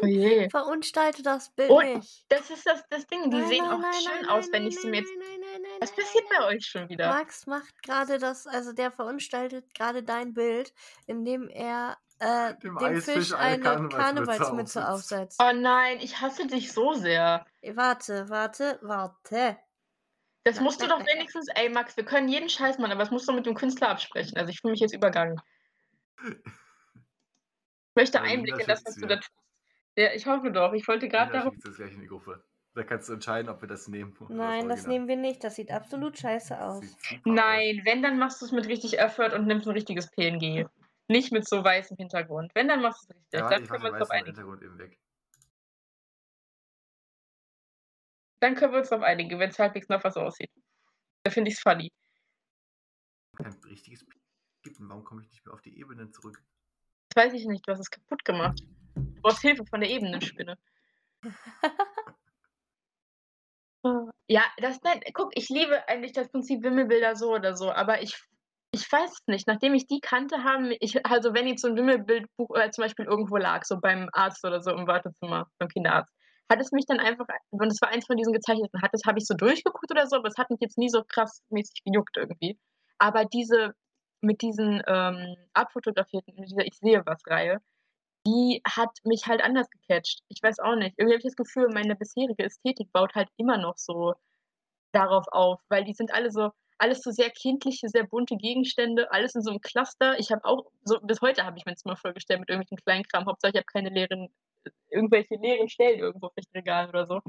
Oh Nein! je. Verunstalte das Bild Und nicht. das ist das das Ding, die Nein, sehen nein, auch nein, schön nein, aus, nein, wenn nein, ich sie nein, mir jetzt nein, nein, nein, Was nein, passiert nein, bei nein. euch schon wieder? Max macht gerade das also, der verunstaltet gerade dein Bild, indem er, äh, Dem dem Fisch eine eine Karnevalsmütze Karnevalsmütze aufsetzt. Oh nein, ich hasse dich so sehr. Äh, Warte, warte, warte. Das musst du doch wenigstens ey, Max, wir können jeden Scheiß machen, aber das musst du mit dem Künstler absprechen. Also, ich fühle mich jetzt übergangen. Ich möchte Einblick in das, was du da tust. Ja, ich hoffe doch. Ich wollte Linda darauf jetzt gleich in die Gruppe. Da kannst du entscheiden, ob wir das nehmen oder das Nein, das Original. nehmen wir nicht. Das sieht absolut scheiße Das aus. super aus. Nein, wenn, dann machst du's mit richtig Effort und nimmst 'n richtiges PNG. Nicht mit so weißem Hintergrund. Wenn, dann machst du's richtig. Ja, Dann ich können wir uns weißen einigen. Hintergrund eben weg. Dann können wir uns drauf einigen, wenn's halbwegs nach was aussieht. Da finde ich's funny. Kein richtiges Skippen. Warum komme ich nicht mehr auf die Ebenen zurück? Das weiß ich nicht, du hast es kaputt gemacht. Du brauchst Hilfe von der Ebenenspinne. Ja, das nein, guck, ich liebe eigentlich das Prinzip Wimmelbilder so oder so, aber ich ich weiß es nicht. Nachdem ich die kannte, haben ich also, wenn jetzt so 'n Wimmelbildbuch, äh, zum Beispiel irgendwo lag, so beim Arzt oder so im Wartezimmer, beim Kinderarzt, hat es mich dann einfach und es war eins von diesen gezeichneten, hat das habe ich so durchgeguckt oder so, aber es hat mich jetzt nie so krass mäßig gejuckt irgendwie. Aber diese mit diesen, ähm, abfotografierten, mit dieser „Ich-sehe-was“-Reihe, die hat mich halt anders gecatcht. Ich weiß auch nicht. Irgendwie habe ich das Gefühl, meine bisherige Ästhetik baut halt immer noch so darauf auf, weil die sind alle so alles so sehr kindliche, sehr bunte Gegenstände, alles in so einem Cluster. Ich habe auch so bis heute habe ich mir das mal vorgestellt mit irgendwelchen Kleinkram. Hauptsache, ich habe keine leeren irgendwelche leeren Stellen irgendwo auf dem Regal oder so.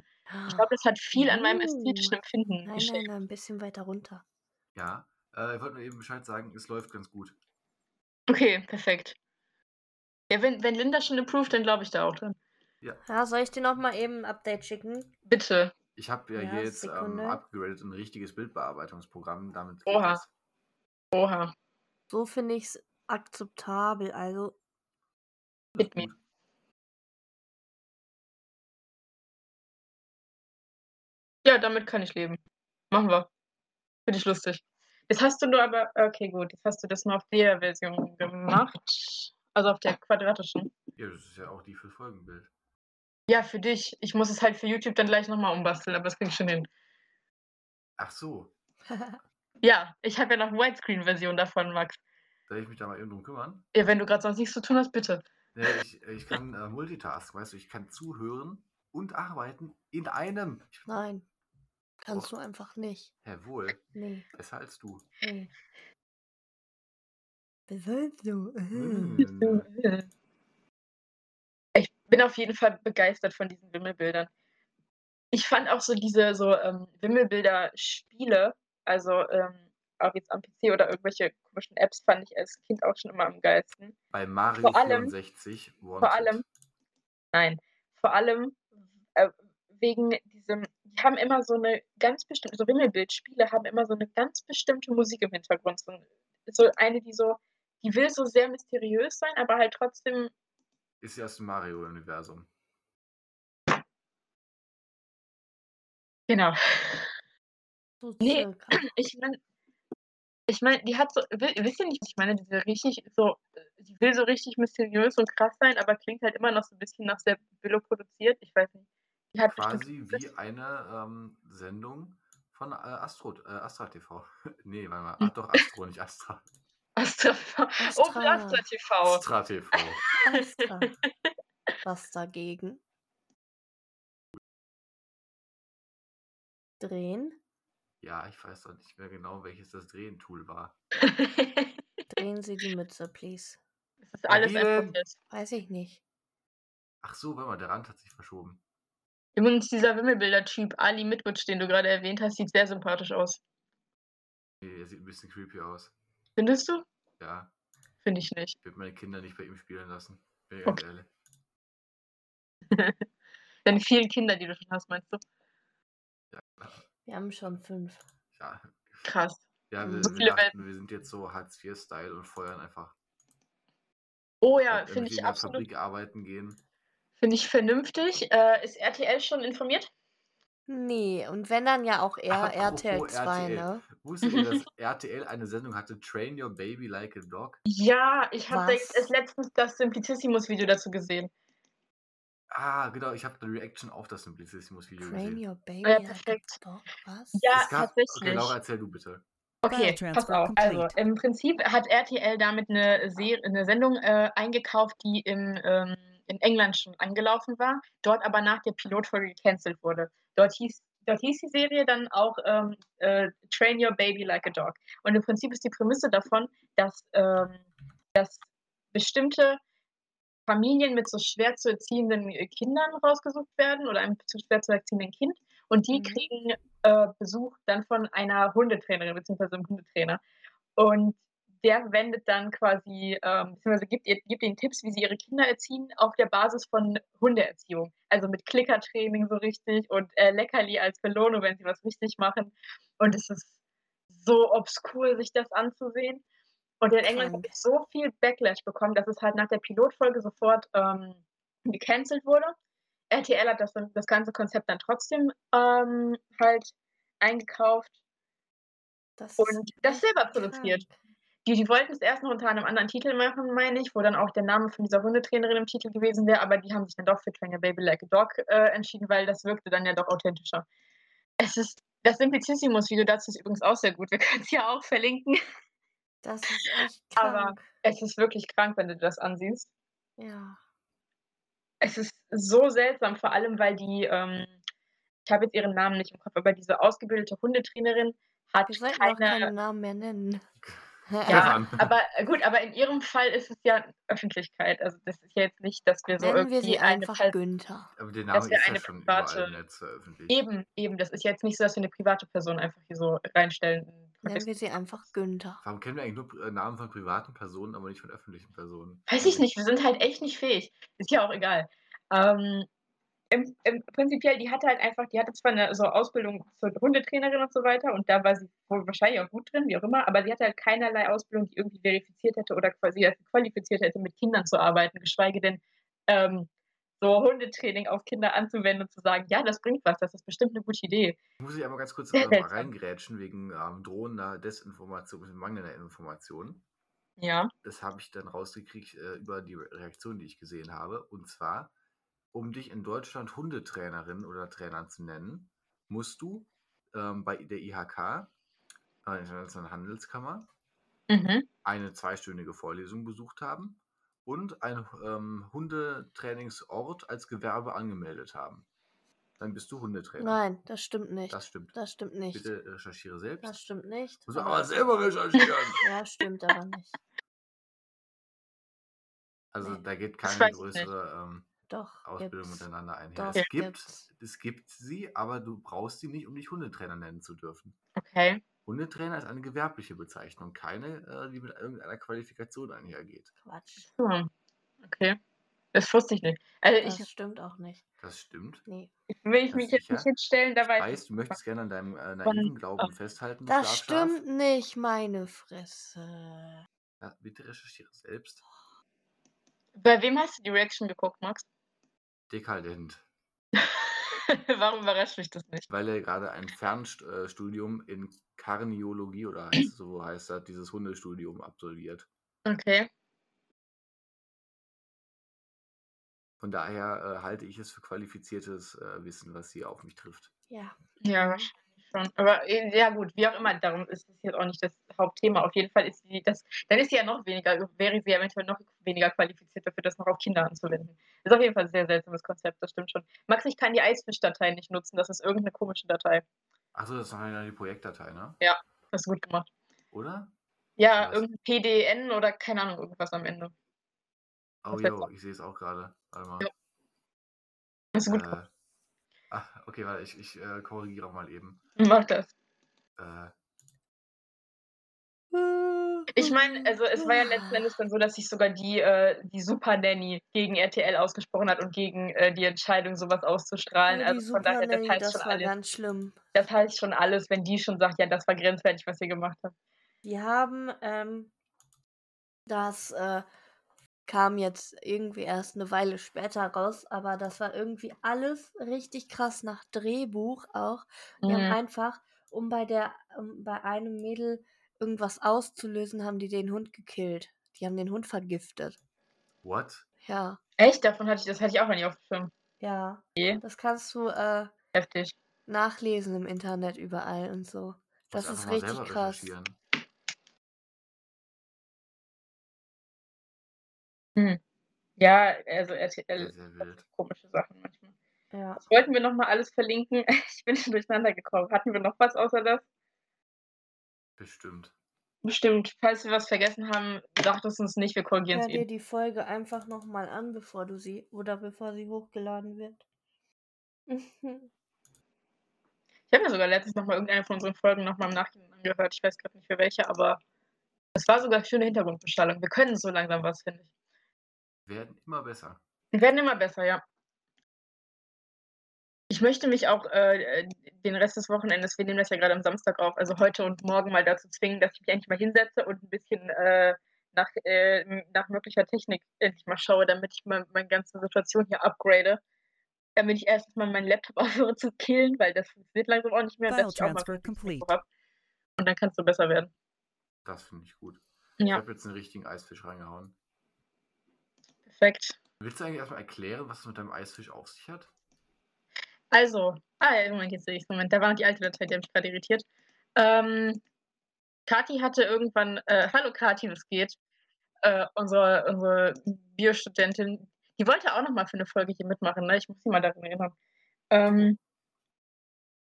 Ich glaube, das hat viel an meinem ästhetischen Uh, Empfinden Nein, nein, geschenkt. nein, ein bisschen weiter runter. Ja, äh, ich wollte nur eben Bescheid sagen, es läuft ganz gut. Okay, perfekt. Ja, wenn, wenn Linda schon approved, dann glaube ich da auch dran. Ja, soll ich dir noch mal eben ein Update schicken? Bitte. Ich habe ja, Ja, hier jetzt ähm, upgradet in ein richtiges Bildbearbeitungsprogramm. Damit Oha. das. Oha. So finde ich es akzeptabel. Also, me. gut. Ja, damit kann ich leben. Machen wir. Finde ich lustig. Jetzt hast du nur aber, okay, gut, jetzt hast du das nur auf der Version gemacht. Also auf der quadratischen. Ja, das ist ja auch die für Folgenbild. Ja, für dich. Ich muss es halt für YouTube dann gleich nochmal umbasteln, aber das krieg ich schon hin. Ach so, Ja, ich habe ja noch Widescreen-Version davon, Max. soll ich mich da mal eben drum kümmern? Ja, wenn du gerade sonst nichts zu tun hast, bitte. Nee, ich, ich kann äh, Multitask, weißt du, ich kann zuhören und arbeiten in einem. Nein. Kannst Och. du einfach nicht. jawohl, Nee, besser als du. nee. Wie sollst du? Hm. Ich bin auf jeden Fall begeistert von diesen Wimmelbildern. Ich fand auch so diese so ähm, Wimmelbilder-Spiele, also ähm, auch jetzt am PC oder irgendwelche komischen Apps, fand ich als Kind auch schon immer am geilsten. Bei Mario Vor allem- 64 Wanted. Vor allem, nein, vor allem äh, wegen diesem, die haben immer so eine ganz bestimmte, so Wimmelbildspiele haben immer so eine ganz bestimmte Musik im Hintergrund. So, so eine, die so, die will so sehr mysteriös sein, aber halt trotzdem Ist ja aus dem Mario-Universum. Genau. So Nee. Ich meine, ich meine, die hat so, wi- wisst ihr nicht, was ich meine, diese richtig so, die will so richtig mysteriös und krass sein, aber klingt halt immer noch so ein bisschen nach sehr billo produziert. Ich weiß nicht. Die hat Quasi wie eine ähm, Sendung von äh, Astro, äh, Astra TV. nee, warte mal. Ach doch, Astro, nicht Astra. Astra, Opel Astra. Astra TV. Astra TV. Astra. Was dagegen? Drehen? Ja, ich weiß doch nicht mehr genau, welches das Drehentool war. Drehen Sie die Mütze, please. Es ist alles ein Erwähnen. Prozess. Weiß ich nicht. Ach so, warte mal, der Rand hat sich verschoben. Übrigens, dieser Wimmelbilder-Typ Ali Mitwitsch, den du gerade erwähnt hast, sieht sehr sympathisch aus. Nee, er sieht ein bisschen creepy aus. Findest du? Ja, Finde ich nicht. ich würde meine Kinder nicht bei ihm spielen lassen. Bin ganz Okay. ehrlich. Deine vielen Kinder, die du schon hast, meinst du? Ja, klar. Wir haben schon fünf. ja. Krass. ja wir, So wir dachten, wir sind jetzt so Hartz-IV-Style und feuern einfach. Oh ja, finde ich in der absolut Fabrik arbeiten gehen. Finde ich vernünftig. Äh, ist RTL schon informiert? Nee, und wenn dann ja auch eher Apropos RTL 2, RTL. ne? Wusstet ihr, dass RTL eine Sendung hatte, Train Your Baby Like a Dog? Ja, ich habe letztens das Simplicissimus-Video dazu gesehen. Ah, genau, ich habe eine Reaction auf das Simplicissimus-Video Train gesehen. your baby ja, like a perfekt. dog. Was? Ja, gab, okay, tatsächlich. Laura, erzähl du bitte. Okay, pass auf. Also, im Prinzip hat RTL damit eine, Serie, eine Sendung äh, eingekauft, die im, ähm, in England schon angelaufen war, dort aber nach der Pilotfolge gecancelt wurde. Dort hieß, dort hieß die Serie dann auch ähm, äh, Train Your Baby Like a Dog. Und im Prinzip ist die Prämisse davon, dass, ähm, dass bestimmte Familien mit so schwer zu erziehenden äh, Kindern rausgesucht werden oder einem zu schwer zu erziehenden Kind. Und die Mhm. kriegen äh, Besuch dann von einer Hundetrainerin bzw. einem Hundetrainer. Und der wendet dann quasi, ähm, beziehungsweise gibt, ihr, gibt ihnen Tipps, wie sie ihre Kinder erziehen, auf der Basis von Hundeerziehung. Also mit Klickertraining so richtig und äh, Leckerli als Belohnung, wenn sie was richtig machen. Und es ist so obskur, sich das anzusehen. Und in England hat es so viel Backlash bekommen, dass es halt nach der Pilotfolge sofort ähm, gecancelt wurde. RTL hat das, das ganze Konzept dann trotzdem ähm, halt eingekauft Das und das selber produziert. krank. Die, die wollten es erst noch unter einem anderen Titel machen, meine ich, wo dann auch der Name von dieser Hundetrainerin im Titel gewesen wäre, aber die haben sich dann doch für Train Your Baby Like a Dog äh, entschieden, weil das wirkte dann ja doch authentischer. Es ist, das Simplicissimus-Video dazu ist übrigens auch sehr gut. Wir können es ja auch verlinken. Das ist echt Aber- krank. Es ist wirklich krank, wenn du das ansiehst. Ja. Es ist so seltsam, vor allem, weil die, ähm ich habe jetzt ihren Namen nicht im Kopf, aber diese ausgebildete Hundetrainerin hat Wir sollten keine auch keine Namen mehr nennen. Ja, an. aber äh, gut, aber in ihrem Fall ist es ja Öffentlichkeit. Also, das ist ja jetzt nicht, dass wir so Nennen wir irgendwie sie eine einfach Pers Günther. Aber der dass Name wir ist ja eine schon private- überall im Netz veröffentlicht. eben, eben, das ist jetzt nicht so, dass wir eine private Person einfach hier so reinstellen. in Nennen wir sie einfach Günther. Warum kennen wir eigentlich nur äh, Namen von privaten Personen, aber nicht von öffentlichen Personen? Weiß ich nicht, wir sind halt echt nicht fähig. Ist ja auch egal. Ähm, im, im prinzipiell, die hatte halt einfach, die hatte zwar eine so Ausbildung zur Hundetrainerin und so weiter und da war sie wohl wahrscheinlich auch gut drin, wie auch immer, aber sie hatte halt keinerlei Ausbildung, die irgendwie verifiziert hätte oder quasi qualifiziert hätte, mit Kindern zu arbeiten, geschweige denn ähm, so Hundetraining auf Kinder anzuwenden und zu sagen, ja, das bringt was, das ist bestimmt eine gute Idee. Muss ich einmal ganz kurz äh, mal reingrätschen wegen ähm, drohender Desinformation, mangelnder Information. Ja. Das habe ich dann rausgekriegt äh, über die Re- Reaktion, die ich gesehen habe. Und zwar, um dich in Deutschland Hundetrainerin oder Trainer zu nennen, musst du ähm, bei der IHK, äh, Internationalen Handelskammer, Mhm. eine zweistündige Vorlesung besucht haben und einen ähm, Hundetrainingsort als Gewerbe angemeldet haben. Dann bist du Hundetrainer. Nein, das stimmt nicht. Das stimmt. Das stimmt nicht. Bitte recherchiere selbst. Das stimmt nicht. Muss man aber- selber recherchieren. Ja, stimmt aber nicht. Also da geht keine größere ähm, Doch. Ausbildung gibt's. miteinander einher. Doch, es, gibt, gibt's. es gibt sie, aber du brauchst sie nicht, um dich Hundetrainer nennen zu dürfen. Okay. Hundetrainer ist eine gewerbliche Bezeichnung, keine, äh, die mit irgendeiner Qualifikation einhergeht. Quatsch. Hm. Okay. Das wusste ich nicht. Also Das ich, stimmt auch nicht. Das stimmt. Nee. will ich das mich jetzt nicht hinstellen, da weiß Weißt, du möchtest gerne an deinem äh, Von- naiven Glauben ähm, festhalten, Das stimmt nicht, meine Fresse. Ja, bitte recherchiere selbst. Bei wem hast du die Reaction geguckt, Max? Dekadent. Warum überrascht mich das nicht? Weil er gerade ein Fernstudium in Karniologie oder heißt, so heißt das, dieses Hundestudium absolviert. Okay. Von daher äh, halte ich es für qualifiziertes äh, Wissen, was hier auf mich trifft. Ja. Ja, schon. Aber äh, ja gut, wie auch immer, darum ist das jetzt auch nicht das Hauptthema. Auf jeden Fall ist sie das, dann ist sie ja noch weniger, wäre sie eventuell noch weniger qualifiziert dafür, das noch auf Kinder anzuwenden. Ist auf jeden Fall ein sehr seltsames Konzept, das stimmt schon. Max, ich kann die Eisfisch-Datei nicht nutzen, das ist irgendeine komische Datei. Achso, das ist eine die Projektdatei, ne? Hast du gut gemacht. Oder? Ja, Was? irgendein PDN oder keine Ahnung, irgendwas am Ende. Oh Das jo, ich sehe es auch gerade. Warte mal. Ja. Hast du gut. Äh, ach, okay, warte, ich, ich äh, korrigiere mal eben. Mach das. Äh, Ich meine, also es war ja letzten Endes dann so, dass sich sogar die, äh, die Super Nanny gegen RTL ausgesprochen hat und gegen äh, die Entscheidung, sowas auszustrahlen. Die also von daher, das heißt das schon war alles. ganz schlimm. Das heißt schon alles, wenn die schon sagt, ja, das war grenzwertig, was ihr gemacht habt. Die haben, ähm, das äh, kam jetzt irgendwie erst eine Weile später raus, aber das war irgendwie alles richtig krass nach Drehbuch auch. Die Mhm. haben einfach, um bei der, um bei einem Mädel irgendwas auszulösen, haben die den Hund gekillt. Die haben den Hund vergiftet. what? Ja, Echt? Davon hatte ich, das hatte ich auch nicht auf dem Schirm. ja. Okay. Das kannst du äh, Heftig. nachlesen im Internet überall und so. Das ist richtig krass. Hm. Ja, also RTL hat wild. komische Sachen manchmal. Ja. Was wollten wir nochmal alles verlinken? Ich bin schon durcheinander gekommen. Hatten wir noch was außer das? Bestimmt. Bestimmt. Falls wir was vergessen haben, sagt es uns nicht, wir korrigieren Hör es dir eben. die Folge einfach nochmal an, bevor du sie oder bevor sie hochgeladen wird. Ich habe mir sogar letztens nochmal irgendeine von unseren Folgen nochmal im Nachhinein angehört. Ich weiß gerade nicht für welche, aber es war sogar schöne Hintergrundbestrahlung. Wir können so langsam was, finde ich. Werden immer besser. Wir werden immer besser, ja. Ich möchte mich auch äh, den Rest des Wochenendes, wir nehmen das ja gerade am Samstag auf, also heute und morgen mal dazu zwingen, dass ich mich endlich mal hinsetze und ein bisschen äh, nach, äh, nach möglicher Technik endlich mal schaue, damit ich mal meine ganze Situation hier upgrade. Damit ich erstens mal meinen Laptop aufhöre zu killen, weil das funktioniert langsam auch nicht mehr. File dass ich auch mal transfer ein richtiges complete. Mikro hab. Und dann kannst du besser werden. Das finde ich gut. Ich Ja, habe jetzt einen richtigen Eisfisch reingehauen. Perfekt. Willst du eigentlich erstmal erklären, was es mit deinem Eisfisch auf sich hat? Also, ah, ja, Moment, jetzt sehe ich Moment, da war noch die alte Datei, die hat mich gerade irritiert. Ähm, Kati hatte irgendwann, äh, hallo Kati, was geht? Äh, unsere, unsere Biostudentin, Die wollte auch noch mal für eine Folge hier mitmachen, ne? Ich muss sie mal daran erinnern. Ähm,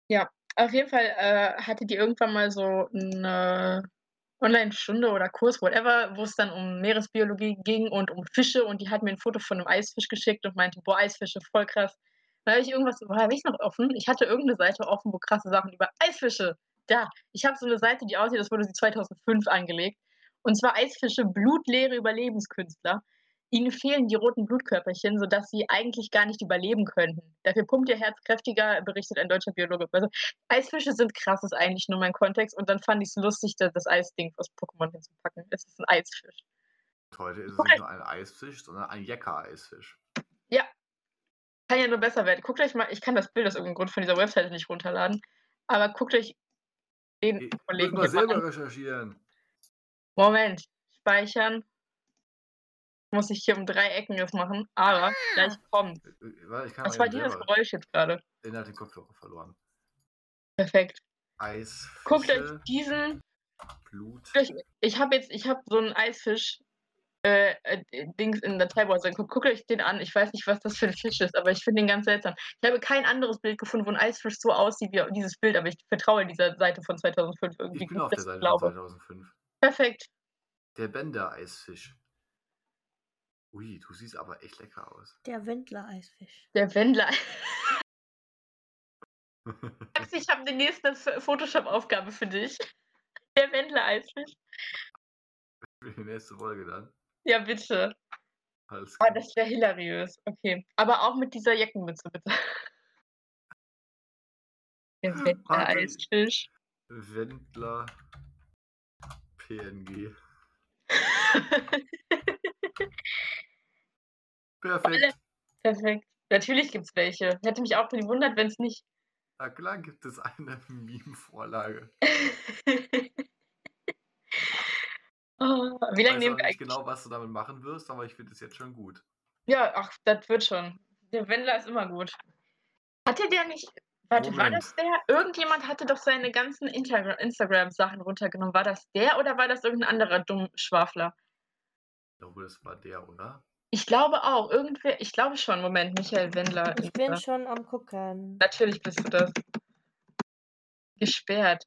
ja, auf jeden Fall äh, hatte die irgendwann mal so eine Online-Stunde oder Kurs, whatever, wo es dann um Meeresbiologie ging und um Fische und die hat mir ein Foto von einem Eisfisch geschickt und meinte, boah, Eisfische, voll krass. Da habe ich irgendwas, woher habe ich noch offen? Ich hatte irgendeine Seite offen, wo krasse Sachen über Eisfische. Da, ich habe so eine Seite, die aussieht, das wurde sie 2005 angelegt. Und zwar Eisfische, blutleere Überlebenskünstler. Ihnen fehlen die roten Blutkörperchen, sodass sie eigentlich gar nicht überleben könnten. Dafür pumpt ihr Herz kräftiger, berichtet ein deutscher Biologe. Also, Eisfische sind krass, ist eigentlich nur mein Kontext. Und dann fand ich es lustig, da das Eisding aus Pokémon hinzupacken. Es ist ein Eisfisch. Heute ist es nicht nur ein Eisfisch, sondern ein Jecker-Eisfisch. Ja. Kann ja nur besser werden. Guckt euch mal, ich kann das Bild aus irgendeinem Grund von dieser Webseite nicht runterladen. Aber guckt euch den Ich Kollegen hier mal selber an. recherchieren. Moment. Speichern. Muss ich hier um drei Ecken das machen. Aber gleich kommt. Äh, äh, ich Was war dieses. Geräusch jetzt gerade? Den hat den Kopfhörer verloren. Perfekt. Eisfische, Guckt euch diesen Blut. Euch- ich habe jetzt, ich habe so einen Eisfisch äh, äh, Dings in der Dateibrowser geguckt. Guckt euch den an. Ich weiß nicht, was das für ein Fisch ist, aber ich finde den ganz seltsam. Ich habe kein anderes Bild gefunden, wo ein Eisfisch so aussieht wie dieses Bild, aber ich vertraue dieser Seite von 2005 irgendwie. Ich bin auf der ich Seite von glaube. 2005. Perfekt. Der Bänder-Eisfisch. Ui, du siehst aber echt lecker aus. Der Wendler-Eisfisch. Der Wendler. ich habe die nächste Photoshop-Aufgabe für dich. Der Wendler-Eisfisch. Für die nächste Folge dann. Ja, bitte. Alles Ah, klar. das wäre hilariös. Okay. Aber auch mit dieser Jackenmütze, bitte. Der Warte. Wendler-Eisfisch. Wendler PNG. Perfekt. Perfekt. Natürlich gibt es welche. Hätte mich auch gewundert, wenn es nicht. Na klar gibt es eine Meme-Vorlage. oh, wie Ich lange weiß nehmen wir nicht eigentlich? genau, was du damit machen wirst, aber ich finde es jetzt schon gut. Ja, ach, das wird schon. Der Wendler ist immer gut. Hatte der nicht. Warte, war Moment. das der? Irgendjemand hatte doch seine ganzen Instagram-Sachen runtergenommen. War das der oder war das irgendein anderer Dummschwafler? Ich glaube, das war der, oder? Ich glaube auch. Irgendwer. Ich glaube schon. Moment, Michael Wendler. Ich bin schon am gucken. Natürlich bist du das. Gesperrt.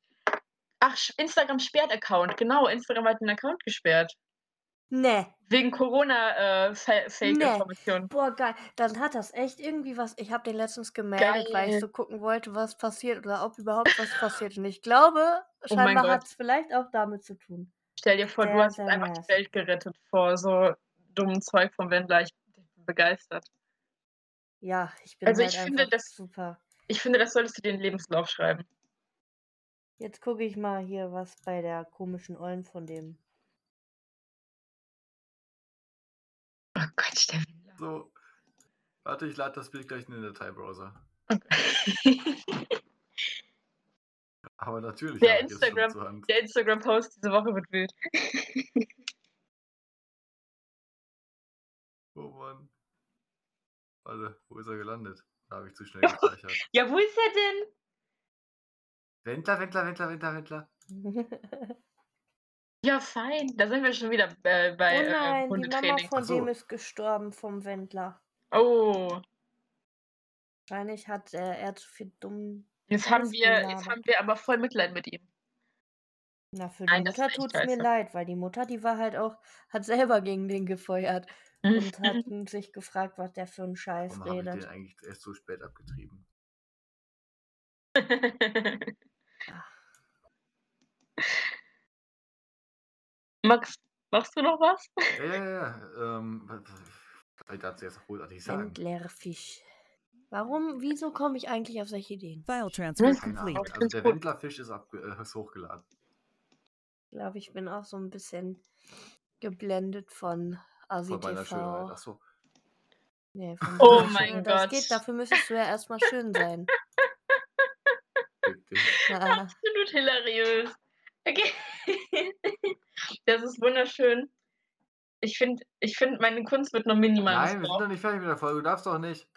Ach, Instagram sperrt Account. Genau, Instagram hat den Account gesperrt. Ne. Wegen Corona-Fake-Informationen. Boah, geil. Dann hat das echt irgendwie was. Ich habe den letztens gemeldet, weil ich Geil. so gucken wollte, was passiert oder ob überhaupt was passiert. Und ich glaube, Oh scheinbar Gott. hat es vielleicht auch damit zu tun. Stell dir vor, du Sehr, hast sehr einfach nice. die Welt gerettet vor so dummen Zeug vom Wendler. Ich bin begeistert. Ja, ich bin Also halt ich finde, das- super. Ich finde, das solltest du dir in den Lebenslauf schreiben. Jetzt gucke ich mal hier, was bei der komischen Ollen von dem. Oh Gott, der Wendler. So. Warte, ich lade das Bild gleich in den Dateibrowser. Okay. Aber natürlich Der schon Instagram- Instagram-Post diese Woche wird wild. Oh Mann. Warte, wo ist er gelandet? Da habe ich zu schnell gespeichert. ja, wo ist er denn? Wendler, Wendler, Wendler, Wendler, Wendler. Ja, fein. Da sind wir schon wieder äh, bei oh äh, nein, die Mama von so. dem ist gestorben vom Wendler. Oh, Wahrscheinlich hat äh, er zu viel dumm. Jetzt haben wir, jetzt haben wir aber voll Mitleid mit ihm. Na, für Nein, die Mutter echt tut's mir leid, weil die Mutter, die war halt auch, hat selber gegen den gefeuert und hat sich gefragt, was der für einen Scheiß Warum habe ich den redet. eigentlich erst so spät abgetrieben? Max, machst du noch was? Ja, ja, ja. Ähm, was soll ich dazu jetzt großartig sagen? Wendler Fisch. Warum, wieso komme ich eigentlich auf solche Ideen? File transfer complete. Also der. Wendlerfisch ist, äh, ist hochgeladen. Ich glaube, ich bin auch so ein bisschen geblendet von Asi Von meiner Schönheit. TV. Achso. Nee, von Oh mein Schönheit. Das Gott. geht, dafür müsstest du ja erstmal schön sein. Ah, Absolut hilariös. Okay. Das ist wunderschön. Ich finde, ich find, meine Kunst wird noch minimal Nein, wir sind doch nicht fertig mit der Folge. Du darfst doch nicht.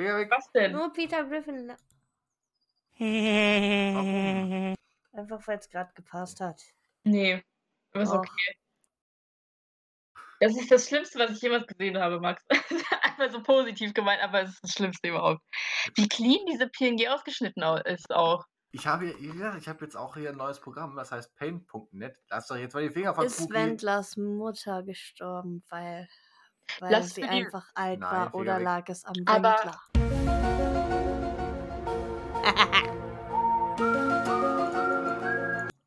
Finger weg. Was denn? nur Peter Griffin. Warum? Einfach weil es gerade gepasst hat. Nee, ist Doch. okay. Das ist das Schlimmste, was ich jemals gesehen habe, Max. Einfach so positiv gemeint, aber es ist das Schlimmste überhaupt. Wie clean diese PNG ausgeschnitten au- ist auch. Ich habe hier, ja, ich habe jetzt auch hier ein neues Programm, das heißt Paint.net. Lass doch jetzt mal die Finger von Ist Cookie. Wendlers Mutter gestorben, weil, weil Lass sie einfach alt Nein, war oder lag es am Aber- Wendler?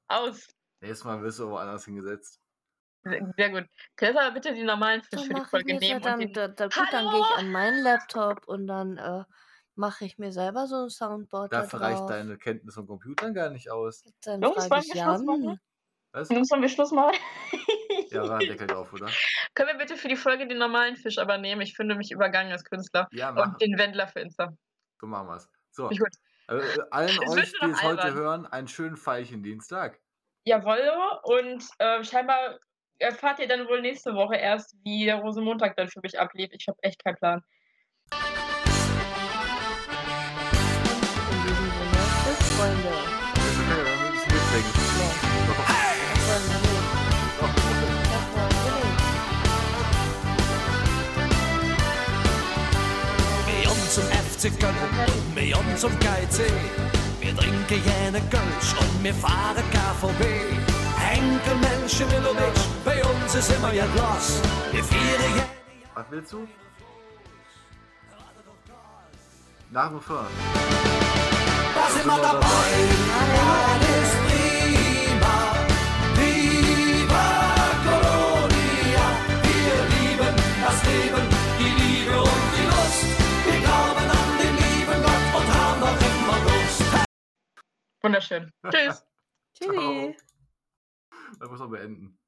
Aus. Nächstes Mal wirst du woanders hingesetzt. Sehr sehr gut. Kannst aber bitte die normalen Fisch Dann für die Folge so nehmen und dann, den da, da, gut, dann gehe ich an meinen Laptop und dann äh, mache ich mir selber so ein Soundboard da Dafür reicht drauf. deine Kenntnis von Computern gar nicht aus. Dann Jungs, wollen wir Schluss machen? Jungs, wollen wir Schluss machen? Ja, war ein Deckel drauf, oder? Können wir bitte für die Folge den normalen Fisch aber nehmen? Ich finde mich übergangen als Künstler. Ja, mach. Und den Wendler für Insta. So machen wir's. So, gut. äh, allen wird euch, die es heute albern. hören, einen schönen Veilchen-Dienstag. Jawoll. Und äh, scheinbar erfahrt ihr dann wohl nächste Woche erst, wie der Rosenmontag dann für mich ablief. Ich habe echt keinen Plan. In diesem Sinne, tschüss, Freunde. Und wir on zum KC. Wir trinken jene Kölsch und wir fahren KVB. Henkel, Menschen, Milovic, bei uns ist immer ja Glas. Wir feiern jene Was willst du? Nach dem Fahren. Da sind wir dabei, alles Wunderschön. Tschüss. Tschüssi. Das muss man beenden.